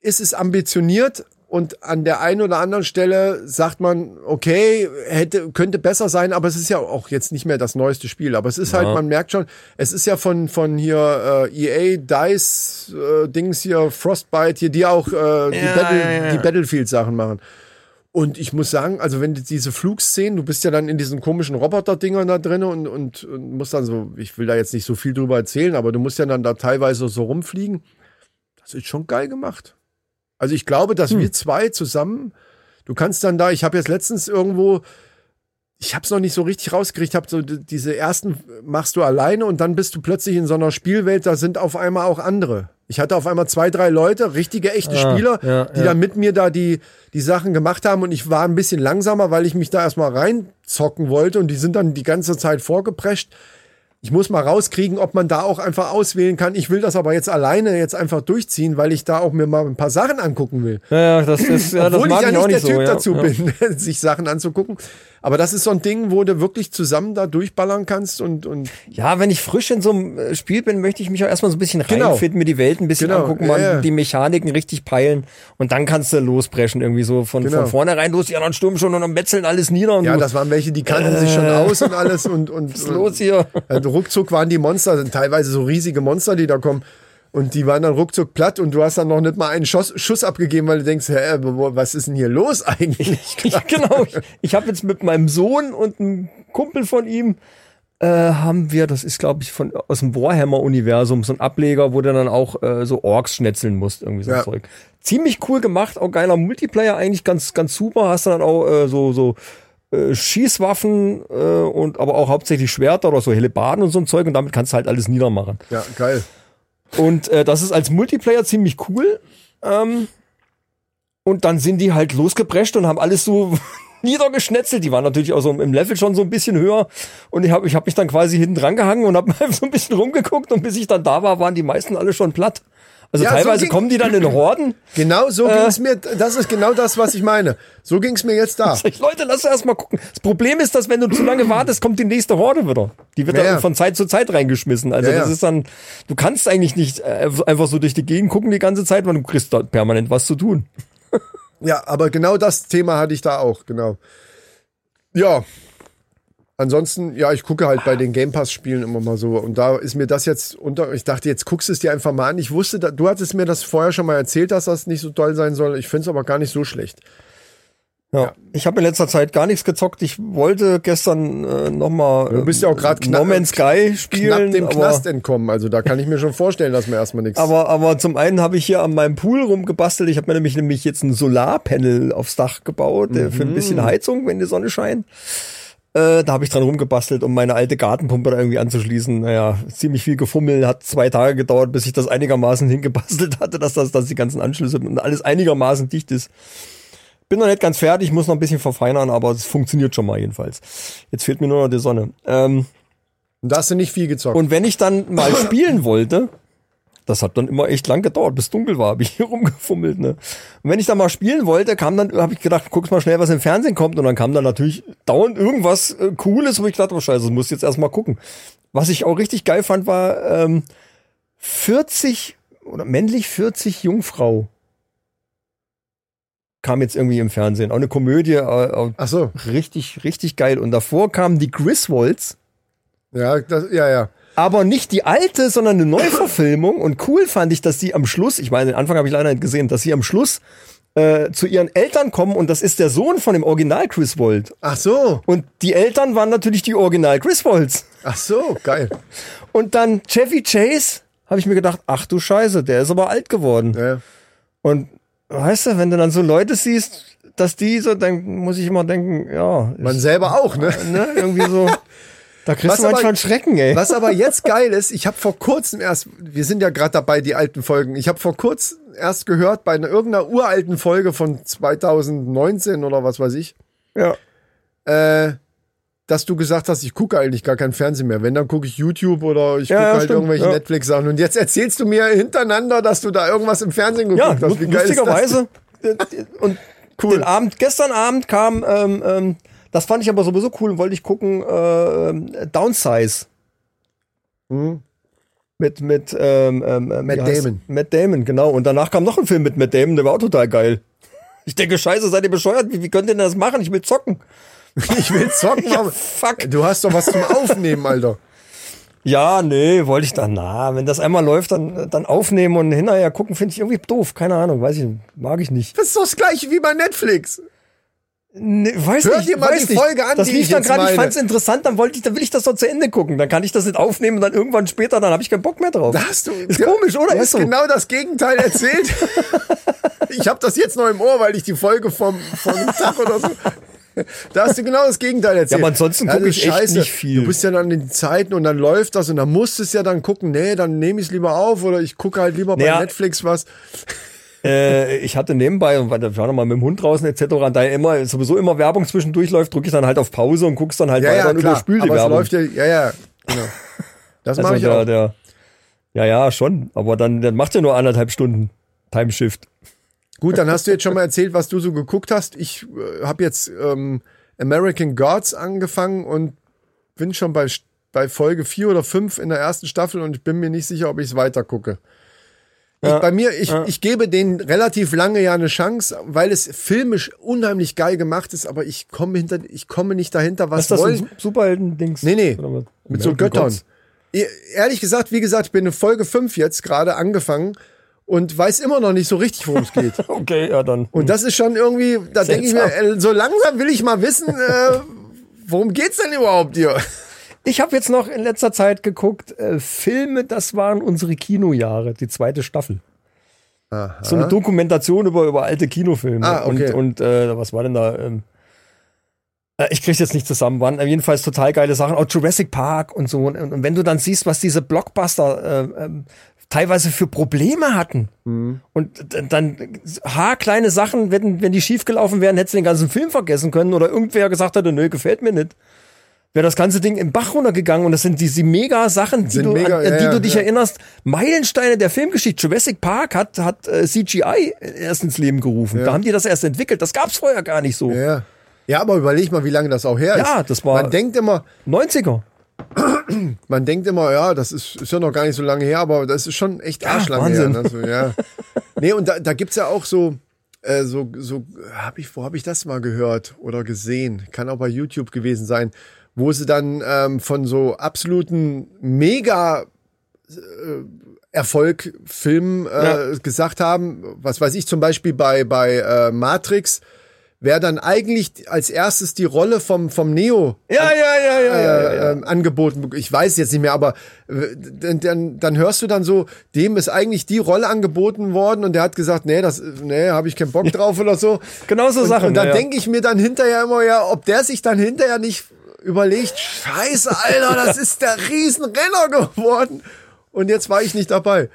ist es ambitioniert, und an der einen oder anderen Stelle sagt man, okay, hätte, könnte besser sein, aber es ist ja auch jetzt nicht mehr das neueste Spiel. Aber es ist halt, man merkt schon, es ist ja von, von hier äh, EA, DICE, äh, Dings hier, Frostbite, hier, die auch äh, die, Ja, Battle, ja, ja. die Battlefield-Sachen machen. Und ich muss sagen, also wenn du diese Flugszenen, du bist ja dann in diesen komischen Roboter-Dingern da drin und, und, und musst dann so, ich will da jetzt nicht so viel drüber erzählen, aber du musst ja dann da teilweise so rumfliegen. Das ist schon geil gemacht. Also ich glaube, dass Hm. wir zwei zusammen, du kannst dann da, ich habe jetzt letztens irgendwo, ich habe es noch nicht so richtig rausgekriegt, habe so diese ersten machst du alleine und dann bist du plötzlich in so einer Spielwelt, da sind auf einmal auch andere. Ich hatte auf einmal zwei, drei Leute, richtige, echte Ah, Spieler, ja, die ja. dann mit mir da die, die Sachen gemacht haben und ich war ein bisschen langsamer, weil ich mich da erstmal reinzocken wollte und die sind dann die ganze Zeit vorgeprescht. Ich muss mal rauskriegen, ob man da auch einfach auswählen kann. Ich will das aber jetzt alleine jetzt einfach durchziehen, weil ich da auch mir mal ein paar Sachen angucken will. Ja, das ist, ja, das Obwohl mag ich ja ich nicht auch der nicht Typ so. Ja. dazu ja. bin, [laughs] sich Sachen anzugucken. Aber das ist so ein Ding, wo du wirklich zusammen da durchballern kannst und, und Ja, wenn ich frisch in so einem äh, Spiel bin, möchte ich mich auch erstmal so ein bisschen Genau. reinfinden, mir die Welt ein bisschen Genau, angucken, ja, mal ja. die Mechaniken richtig peilen und dann kannst du losbrechen, irgendwie so von, Genau. von vornherein los, die anderen stürmen schon und dann metzeln alles nieder und ja, das waren welche, die kannten sich schon aus und alles und, und, Äh. [laughs] was ist los hier? Also ruckzuck waren die Monster, sind teilweise so riesige Monster, die da kommen. Und die waren dann ruckzuck platt und du hast dann noch nicht mal einen Schuss, Schuss abgegeben, weil du denkst, hä, was ist denn hier los eigentlich? [laughs] Ich, genau, ich, ich habe jetzt mit meinem Sohn und einem Kumpel von ihm äh, haben wir, das ist glaube ich von aus dem Warhammer-Universum, so ein Ableger, wo du dann auch äh, so Orks schnetzeln musst, irgendwie so Ja. Zeug. Ziemlich cool gemacht, auch geiler Multiplayer, eigentlich ganz, ganz super. Hast du dann auch äh, so, so äh, Schießwaffen äh, und aber auch hauptsächlich Schwerter oder so Hellebarden und so ein Zeug und damit kannst du halt alles niedermachen. Ja, geil. Und äh, das ist als Multiplayer ziemlich cool. Ähm, und dann sind die halt losgeprescht und haben alles so [laughs] niedergeschnetzelt. Die waren natürlich auch so im Level schon so ein bisschen höher. Und ich habe ich hab mich dann quasi hinten dran gehangen und habe [laughs] so ein bisschen rumgeguckt. Und bis ich dann da war, waren die meisten alle schon platt. Also Ja, so teilweise ging- kommen die dann in Horden. [clears throat] Genau so Äh. ging's mir, das ist genau das, was ich meine. So ging's mir jetzt da. [laughs] Leute, lass erst mal gucken. Das Problem ist, dass wenn du zu lange wartest, kommt die nächste Horde wieder. Die wird Ja, dann ja. von Zeit zu Zeit reingeschmissen. Also das ist dann, du kannst eigentlich nicht äh, einfach so durch die Gegend gucken die ganze Zeit, weil du kriegst dort permanent was zu tun. Ja, aber genau das Thema hatte ich da auch, genau. Ja. Ansonsten, ja, ich gucke halt bei den Game Pass Spielen immer mal so und da ist mir das jetzt unter ich dachte, jetzt guckst du es dir einfach mal an. Ich wusste, du hattest mir das vorher schon mal erzählt, dass das nicht so toll sein soll. Ich finde es aber gar nicht so schlecht. Ja. Ich habe in letzter Zeit gar nichts gezockt. Ich wollte gestern äh, nochmal Du bist ja auch gerade No Man's Sky spielen. knapp dem Knast entkommen. Also da kann ich mir schon vorstellen, dass mir erstmal nichts. aber, aber zum einen habe ich hier an meinem Pool rumgebastelt. Ich habe mir nämlich, nämlich jetzt ein Solarpanel aufs Dach gebaut äh, für ein Mhm. bisschen Heizung, wenn die Sonne scheint. Äh, da habe ich dran rumgebastelt, um meine alte Gartenpumpe da irgendwie anzuschließen. Naja, ziemlich viel gefummelt, hat zwei Tage gedauert, bis ich das einigermaßen [laughs] hingebastelt hatte, dass das, dass die ganzen Anschlüsse und alles einigermaßen dicht ist. Bin noch nicht ganz fertig, muss noch ein bisschen verfeinern, aber es funktioniert schon mal jedenfalls. Jetzt fehlt mir nur noch die Sonne. Ähm, Und da hast du nicht viel gezockt. und wenn ich dann mal [coughs] spielen wollte, das hat dann immer echt lang gedauert, bis dunkel war, habe ich [laughs] hier rumgefummelt. Ne? Und wenn ich dann mal spielen wollte, kam dann, habe ich gedacht, guck's mal schnell, was im Fernsehen kommt. Und dann kam dann natürlich dauernd irgendwas äh, Cooles, wo ich dachte, oh scheiße, das muss ich jetzt erstmal gucken. Was ich auch richtig geil fand, war ähm, 40 oder männlich 40 Jungfrau. Kam jetzt irgendwie im Fernsehen. Auch eine Komödie, äh, äh, Ach so. richtig, richtig geil. Und davor kamen die Griswolds. Ja, das, ja, ja. Aber nicht die alte, sondern eine Neuverfilmung. Und cool fand ich, dass sie am Schluss, ich meine, den Anfang habe ich leider nicht gesehen, dass sie am Schluss äh, zu ihren Eltern kommen und das ist der Sohn von dem Original Chris Wold. Ach so. Und die Eltern waren natürlich die Original Chris Wolds. Ach so, geil. Und dann Chevy Chase, habe ich mir gedacht, ach du Scheiße, der ist aber alt geworden. Ja. Und weißt du, wenn du dann so Leute siehst, dass die so, dann muss ich immer denken, ja, Man selber auch, ne? ne, irgendwie so, [laughs] da kriegst Was du manchmal aber- einen Schrecken, ey. Was aber [laughs] jetzt geil ist, ich habe vor kurzem erst, wir sind ja gerade dabei, die alten Folgen, ich habe vor kurzem erst gehört bei einer, irgendeiner uralten Folge von 2019 oder was weiß ich, Ja. äh, dass du gesagt hast, ich gucke eigentlich gar kein Fernsehen mehr. Wenn, dann gucke ich YouTube oder ich Ja, gucke ja, halt stimmt, irgendwelche ja. Netflix-Sachen. Und jetzt erzählst du mir hintereinander, dass du da irgendwas im Fernsehen Ja, geguckt hast. Wie geil lustigerweise. [laughs] äh, Und Cool. den Abend, gestern Abend kam, ähm, ähm, das fand ich aber sowieso cool und wollte ich gucken, äh, ähm, Downsize. Mhm. Mit, mit, ähm, ähm, Matt wie heißt- Damon. Matt Damon, genau. Und danach kam noch ein Film mit Matt Damon, der war auch total geil. Ich denke, scheiße, seid ihr bescheuert? Wie, wie könnt ihr denn das machen? Ich will zocken. [laughs] Ich will zocken, [laughs] Ja, aber fuck. du hast doch was zum Aufnehmen, Alter. Ja, nee, wollte ich dann, na, wenn das einmal läuft, dann, dann aufnehmen und hinterher gucken, finde ich irgendwie doof. Keine Ahnung, weiß ich, mag ich nicht. Das ist doch das gleiche wie bei Netflix. Nee, weiß Hör nicht, dir mal weiß die nicht. Folge an, Das die lief ich dann gerade, ich fand's interessant, dann wollte ich, dann will ich das doch zu Ende gucken. Dann kann ich das nicht aufnehmen und dann irgendwann später, dann habe ich keinen Bock mehr drauf. Da hast du, Ist komisch, oder? Du hast so. genau das Gegenteil erzählt. [laughs] ich habe das jetzt noch im Ohr, weil ich die Folge vom, vom Tag oder so. Da hast du genau das Gegenteil erzählt. Ja, aber ansonsten gucke ist ich echt nicht viel. Du bist ja dann in den Zeiten und dann läuft das und dann musst du es ja dann gucken, nee, dann nehme ich es lieber auf oder ich gucke halt lieber bei Naja. Netflix was. Äh, ich hatte nebenbei, und wir waren noch mal mit dem Hund draußen etc., und da immer, sowieso immer Werbung zwischendurch läuft, drücke ich dann halt auf Pause und guck's dann halt Ja, weiter ja, und überspül die Aber es Werbung. läuft ja, ja, ja, genau. Das mache also ich der, auch. der, ja, ja, schon. Aber dann, dann macht ja nur anderthalb Stunden Timeshift. Gut, dann hast du jetzt schon mal erzählt, was du so geguckt hast. Ich äh, habe jetzt ähm, American Gods angefangen und bin schon bei, bei Folge 4 oder 5 in der ersten Staffel und ich bin mir nicht sicher, ob ich es weiter gucke. Ich, Ja, bei mir, ich, ich gebe denen relativ lange ja eine Chance, weil es filmisch unheimlich geil gemacht ist, aber ich komme hinter, ich komme nicht dahinter, was ist das wollen. Superhelden-Dings? Nee, nee. Was? Mit so Göttern. E- Ehrlich gesagt, wie gesagt, ich bin in Folge 5 jetzt gerade angefangen und weiß immer noch nicht so richtig, worum es geht. [laughs] Okay, ja, dann. Und das ist schon irgendwie, da denke ich mir, äh, so langsam will ich mal wissen, äh, worum geht's denn überhaupt hier? Ich habe jetzt noch in letzter Zeit geguckt, äh, Filme, das waren unsere Kinojahre, die zweite Staffel. So eine Dokumentation über, über alte Kinofilme. Ah, okay. Und, und äh, was war denn da? Ähm, äh, ich krieg's jetzt nicht zusammen, waren jedenfalls total geile Sachen. Auch Jurassic Park und so. Und, und wenn du dann siehst, was diese Blockbuster äh, ähm, teilweise für Probleme hatten. Mhm. Und dann haarkleine Sachen, wenn, wenn die schiefgelaufen wären, hättest du den ganzen Film vergessen können. Oder irgendwer gesagt hätte, nö, gefällt mir nicht. Wäre das ganze Ding im Bach runtergegangen und das sind diese mega Sachen, die, du, mega, an, ja, die ja, du dich ja. erinnerst. Meilensteine der Filmgeschichte. Jurassic Park hat, hat äh, CGI erst ins Leben gerufen. Da haben die das erst entwickelt. Das gab's vorher gar nicht so. Ja. Ja, aber überleg mal, wie lange das auch her ist. Ja, das war- Man denkt immer, 90er. [clears throat] man denkt immer, ja, das ist, ist ja noch gar nicht so lange her, aber das ist schon echt arschlange Wahnsinn. her. Ne? So, ja. [laughs] Nee, und da, da gibt's ja auch so, äh, so, so, hab ich, wo habe ich das mal gehört oder gesehen? Kann auch bei YouTube gewesen sein, wo sie dann ähm, von so absoluten Mega Erfolg Filmen äh, gesagt haben, was weiß ich zum Beispiel bei bei äh, Matrix, wer dann eigentlich als erstes die Rolle vom vom Neo Ja, ja, ja, ja, ja, ja, ja. ähm, angeboten. Ich weiß jetzt nicht mehr, aber äh, dann, dann, dann hörst du dann so, dem ist eigentlich die Rolle angeboten worden und der hat gesagt, nee, das, nee, habe ich keinen Bock [laughs] drauf oder so. Genau so und, Sachen, Und dann ja, ja. denke ich mir dann hinterher immer, ja, ob der sich dann hinterher nicht überlegt, scheiße, Alter, das ist der Riesenrenner geworden. Und jetzt war ich nicht dabei.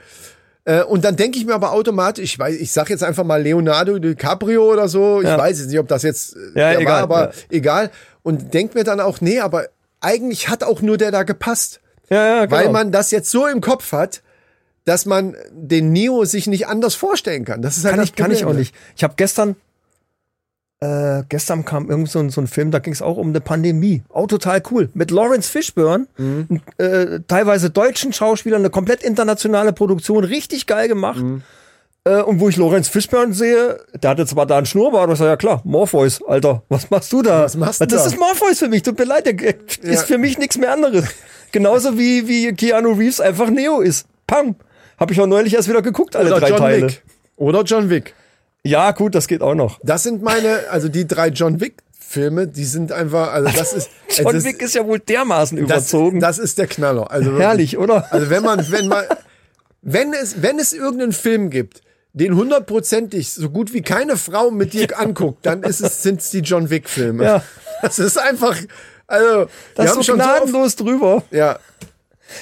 Äh, Und dann denke ich mir aber automatisch, ich weiß, ich sag jetzt einfach mal Leonardo DiCaprio oder so, ich Ja. weiß jetzt nicht, ob das jetzt äh, Ja, der egal, war, aber ja. egal. Und denk mir dann auch, nee, aber eigentlich hat auch nur der da gepasst. ja, ja genau. Weil man das jetzt so im Kopf hat, dass man den Neo sich nicht anders vorstellen kann. Das ist halt kann ich, kann ich auch nicht. Ich habe gestern, äh, gestern kam irgend so ein, so ein Film, da ging es auch um eine Pandemie. Auch total cool. Mit Lawrence Fishburne, Mhm. äh, teilweise deutschen Schauspielern, eine komplett internationale Produktion, richtig geil gemacht. Mhm. Äh, und wo ich Lawrence Fishburne sehe, der hatte zwar da einen Schnurrbart, aber ich sag, ja klar, Morpheus, Alter, was machst du da? Was machst du das da? ist Morpheus für mich, tut mir leid, der äh, ist für mich nichts mehr anderes. Genauso wie, wie Keanu Reeves einfach Neo ist. Pam! Habe ich auch neulich erst wieder geguckt, alle Oder drei John Teile. Wick. Oder John Wick. Ja, gut, das geht auch noch. Das sind meine, also die drei John Wick Filme, die sind einfach, also das ist, [laughs] John das, Wick ist ja wohl dermaßen das, überzogen. das ist der Knaller. Also. Herrlich, oder? Also wenn man, wenn man, wenn es, wenn es irgendeinen Film gibt, den hundertprozentig so gut wie keine Frau mit dir anguckt, dann ist es, sind es die John Wick Filme. Ja. Das ist einfach, also, das ist so schon so oft, gnadenlos drüber. ja,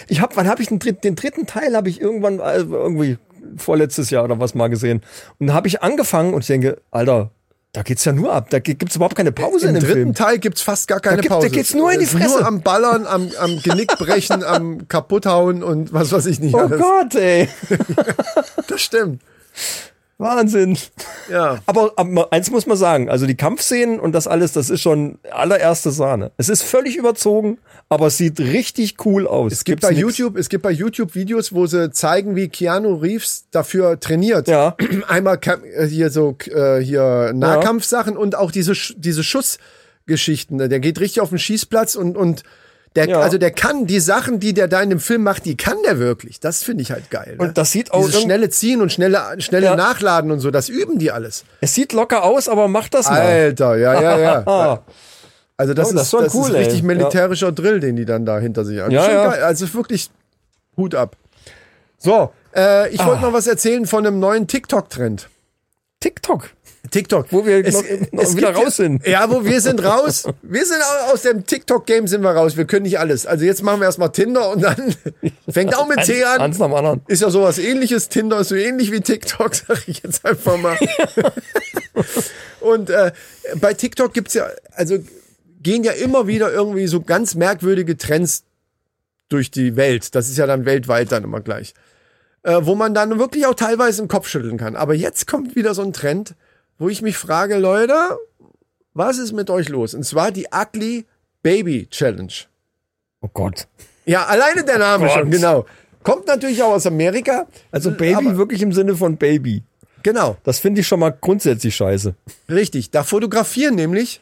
Ich hab, wann habe ich den, dritt- den dritten Teil habe ich irgendwann also irgendwie vorletztes Jahr oder was mal gesehen. Und da habe ich angefangen und ich denke, Alter, da geht's ja nur ab. Da gi- gibt's überhaupt keine Pause Im in dem dritten Film. Teil gibt's fast gar keine Da gibt- da Pause. geht's nur in die ist Fresse. Nur am Ballern, am, am Genickbrechen, am [laughs] Kaputthauen und was weiß ich nicht Oh alles. Gott, ey. [laughs] Das stimmt. Wahnsinn. Ja. [laughs] Aber, aber eins muss man sagen, also die Kampfszenen und das alles, das ist schon allererste Sahne. Es ist völlig überzogen, aber es sieht richtig cool aus. Es gibt Gibt's bei nix. YouTube, es gibt bei YouTube Videos, wo sie zeigen, wie Keanu Reeves dafür trainiert. Ja. [clears throat] Einmal äh, hier so äh, hier Nahkampfsachen und auch diese diese Schussgeschichten. Der geht richtig auf den Schießplatz und und der Ja. also der kann die Sachen, die der da in dem Film macht, die kann der wirklich. Das finde ich halt geil. Ne? Und das sieht auch Dieses schnelle Ziehen und schnelle schnelle Ja. Nachladen und so, das üben die alles. Es sieht locker aus, aber macht das mal. Alter, ja, ja, ja. [laughs] Ah, Also das, Oh, das ist, das cool, ist richtig ey. militärischer Drill, den die dann da hinter sich haben. Ja, ja. Geil. Also wirklich Hut ab. So, äh, ich Ah. wollte noch was erzählen von einem neuen TikTok-Trend. TikTok. TikTok. Wo wir noch- noch wieder raus sind. Ja, wo wir sind raus. Wir sind au- aus dem TikTok-Game sind wir raus. Wir können nicht alles. Also jetzt machen wir erstmal Tinder und dann [laughs] fängt auch mit C an. Eins nach dem anderen. Ist ja sowas ähnliches. Tinder ist so ähnlich wie TikTok, [laughs] sag ich jetzt einfach mal. [laughs] Und äh, bei TikTok gibt's ja, also gehen ja immer wieder irgendwie so ganz merkwürdige Trends durch die Welt. Das ist ja dann weltweit dann immer gleich. Äh, wo man dann wirklich auch teilweise den Kopf schütteln kann. Aber jetzt kommt wieder so ein Trend, wo ich mich frage, Leute, was ist mit euch los? Und zwar die Ugly Baby Challenge. Oh Gott. Ja, alleine der Name Gott. schon, genau. Kommt natürlich auch aus Amerika. Also Baby Aber- wirklich im Sinne von Baby. Genau, Das finde ich schon mal grundsätzlich scheiße. richtig. Da fotografieren nämlich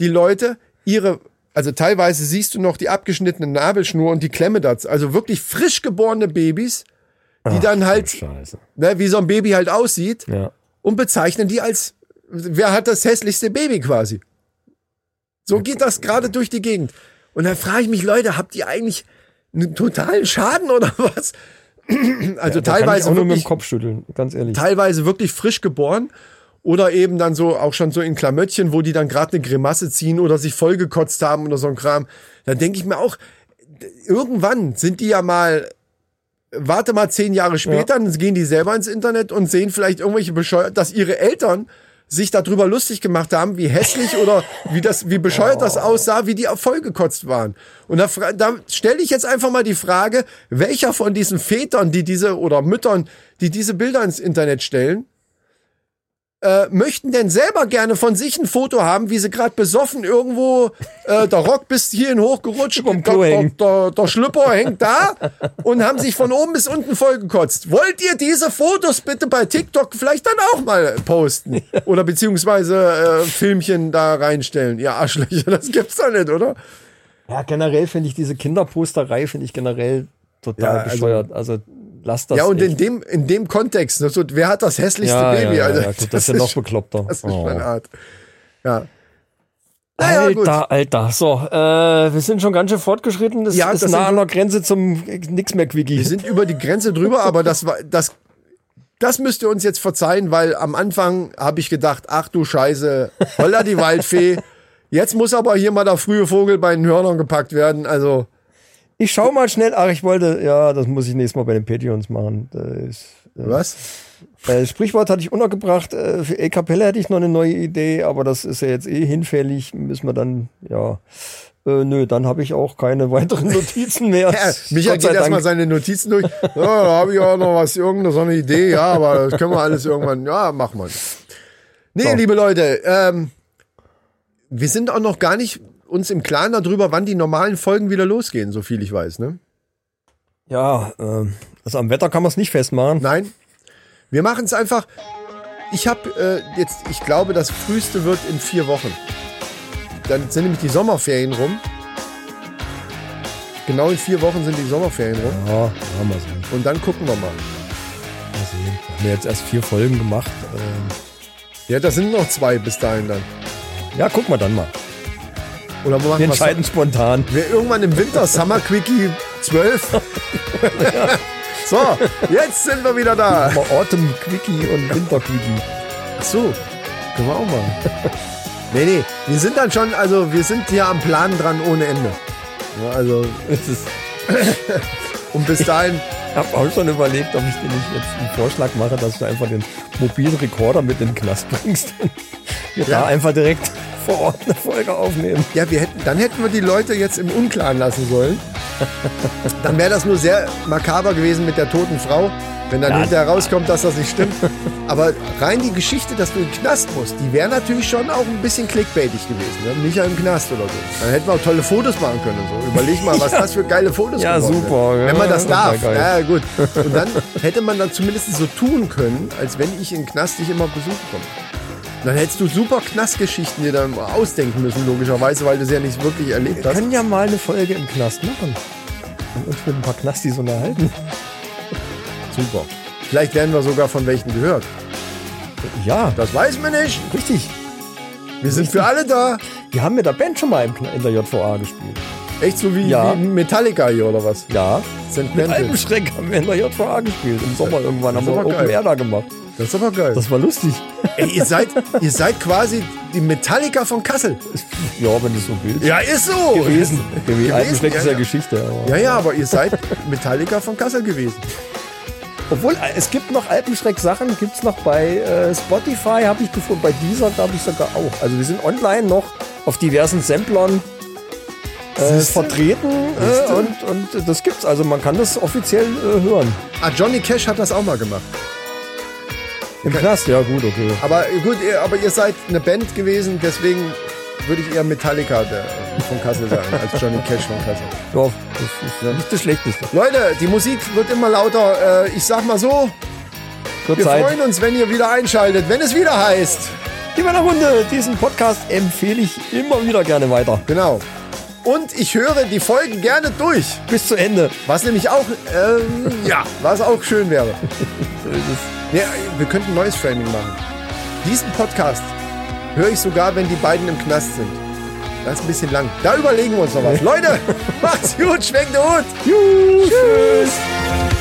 die Leute ihre, also teilweise siehst du noch die abgeschnittene Nabelschnur und die Klemme dazu. Also wirklich frisch geborene Babys, die dann halt, Scheiße. ne, wie so ein Baby halt aussieht Ja. Und bezeichnen die als, wer hat das hässlichste Baby quasi. So geht das gerade durch die Gegend. Und dann frage ich mich, Leute, habt ihr eigentlich einen totalen Schaden oder [laughs] was? Also ich teilweise auch nur mit wirklich dem Kopf schütteln, ganz ehrlich. teilweise wirklich frisch geboren oder eben dann so auch schon so in Klamöttchen, wo die dann gerade eine Grimasse ziehen oder sich vollgekotzt haben oder so ein Kram. Dann denke ich mir auch, irgendwann sind die ja mal, warte mal zehn Jahre später, dann gehen die selber ins Internet und sehen vielleicht irgendwelche bescheuert, dass ihre Eltern sich darüber lustig gemacht haben, wie hässlich [laughs] oder wie das, wie bescheuert das aussah, wie die vollgekotzt waren. Und da, da stelle ich jetzt einfach mal die Frage, welcher von diesen Vätern, die diese oder Müttern, die diese Bilder ins Internet stellen, äh, möchten denn selber gerne von sich ein Foto haben, wie sie gerade besoffen irgendwo, äh, der Rock bis hierhin hochgerutscht, Überm der, der, der, der Schlüpper hängt da und haben sich von oben bis unten vollgekotzt. Wollt ihr diese Fotos bitte bei TikTok vielleicht dann auch mal posten? Oder beziehungsweise äh, Filmchen da reinstellen? Ja, Arschlöcher, das gibt's doch nicht, oder? Ja, generell finde ich diese Kinderposterei finde ich generell total Ja, also- bescheuert. Also lasst das. ja, und in echt. dem, in dem Kontext, ne, so, wer hat das hässlichste ja, Baby? Ja, also, ja, gut, das, ist ja noch bekloppter. Das ist Oh. schon Art. Ja. Naja, gut. Alter, Alter. So, äh, wir sind schon ganz schön fortgeschritten. Das Ja, ist das nah an der Grenze zum äh, nix mehr Quickie. Wir sind über die Grenze drüber, aber das war das. Das müsst ihr uns jetzt verzeihen, weil am Anfang habe ich gedacht, ach du Scheiße, holla die Waldfee. Jetzt muss aber hier mal der frühe Vogel bei den Hörnern gepackt werden. Also, Ich schau mal schnell. Ach, ich wollte, ja, das muss ich nächstes Mal bei den Patreons machen. Das ist, was? äh, Sprichwort hatte ich untergebracht. Äh, für E Kapelle hätte ich noch eine neue Idee, aber das ist ja jetzt eh hinfällig. Müssen wir dann, ja. Äh, nö, dann habe ich auch keine [laughs] weiteren Notizen mehr. Ja, Micha Gott sei geht erstmal seine Notizen durch. Ja, da habe ich auch noch was, irgendeine so eine Idee, ja, aber das können wir alles irgendwann, ja, machen wir. Nee, So. liebe Leute, ähm, wir sind auch noch gar nicht uns im Klaren darüber, wann die normalen Folgen wieder losgehen, so viel ich weiß, ne? Ja, äh, also am Wetter kann man es nicht festmachen. Nein. Wir machen es einfach. Ich habe äh, jetzt, ich glaube, das früheste wird in vier Wochen. Dann sind nämlich die Sommerferien rum. Genau in vier Wochen sind die Sommerferien rum. Ja, ja, mal sehen. Und dann gucken wir mal. Mal sehen. Wir haben jetzt erst vier Folgen gemacht. Ähm, Ja, das sind noch zwei bis dahin dann. ja, gucken wir dann mal. Oder wir machen Wir was- entscheiden spontan. Wir irgendwann im Winter Summer Quickie 12. [laughs] so, jetzt sind wir wieder da. Autumn Quickie und Winter Quickie. Ach so, können wir auch mal. Nee, nee, wir sind dann schon, also wir sind hier am Plan dran ohne Ende. Ja, also, Es ist, und bis dahin, ich habe auch schon überlegt, ob ich dir nicht jetzt einen Vorschlag mache, dass du einfach den mobilen Rekorder mit in den Knast bringst Ja. da einfach direkt vor Ort eine Folge aufnehmen. ja, wir hätten, dann hätten wir die Leute jetzt im Unklaren lassen sollen. Dann wäre das nur sehr makaber gewesen mit der toten Frau, wenn dann hinterher rauskommt, dass das nicht stimmt. Aber rein die Geschichte, dass du in den Knast musst, die wäre natürlich schon auch ein bisschen clickbaitig gewesen. Ne? Micha im Knast oder so. Dann hätten wir auch tolle Fotos machen können und so. Überleg mal, was [laughs] das für geile Fotos Ja, geworden super, ja, Wenn man das darf. Ja, gut. Und dann hätte man dann zumindest so tun können, als wenn ich in den Knast dich immer besuchen komme. Dann hättest du super Knastgeschichten dir dann ausdenken müssen, logischerweise, weil du sie ja nicht wirklich erlebt Wir hast. können ja mal eine Folge im Knast machen. Und uns mit ein paar Knastis unterhalten. Super. Vielleicht werden wir sogar von welchen gehört. Ja, Das weiß man nicht. richtig. Wir sind für alle da. Wir haben mit der Band schon mal in der JVA gespielt. Echt so wie, Ja. wie Metallica hier oder was? Ja. St. Mit. Alpenschreck haben wir in der JVA gespielt. Im Sommer irgendwann haben wir Open. Air da gemacht. Das ist aber geil. Das war lustig. Ey, ihr seid, ihr seid quasi die Metallica von Kassel. Ja, wenn du so willst. Ja, ist so. Gewesen. Gewesen, Alpenschreck ja, ist ja. Geschichte. Aber. Ja, ja, aber ihr seid Metallica von Kassel gewesen. Obwohl, äh, es gibt noch Alpenschreck-Sachen, gibt es noch bei äh, Spotify, habe ich gefunden, bei dieser glaube ich sogar auch. Also wir sind online noch auf diversen Samplern äh, vertreten äh, und, und das gibt's. Also man kann das offiziell äh, hören. Ah, Johnny Cash hat das auch mal gemacht. Im Knast, ja gut, okay. Aber gut, ihr, aber ihr seid eine Band gewesen, deswegen würde ich eher Metallica der, von Kassel sagen, als Johnny Cash von Kassel. Ja, das ist ja nicht das Schlechteste. Leute, die Musik wird immer lauter. Äh, ich sag mal so, Zur wir Zeit. freuen uns, wenn ihr wieder einschaltet, wenn es wieder heißt. Die Männerrunde, diesen Podcast empfehle ich immer wieder gerne weiter. Genau. Und ich höre die Folgen gerne durch. Bis zu Ende. Was nämlich auch, ähm, ja, was auch schön wäre. So ist es. Ja, wir könnten ein neues Framing machen. Diesen Podcast höre ich sogar, wenn die beiden im Knast sind. Das ist ein bisschen lang. Da überlegen wir uns noch was. Leute, [laughs] macht's gut, schwenkt den Hut. Juhu, tschüss.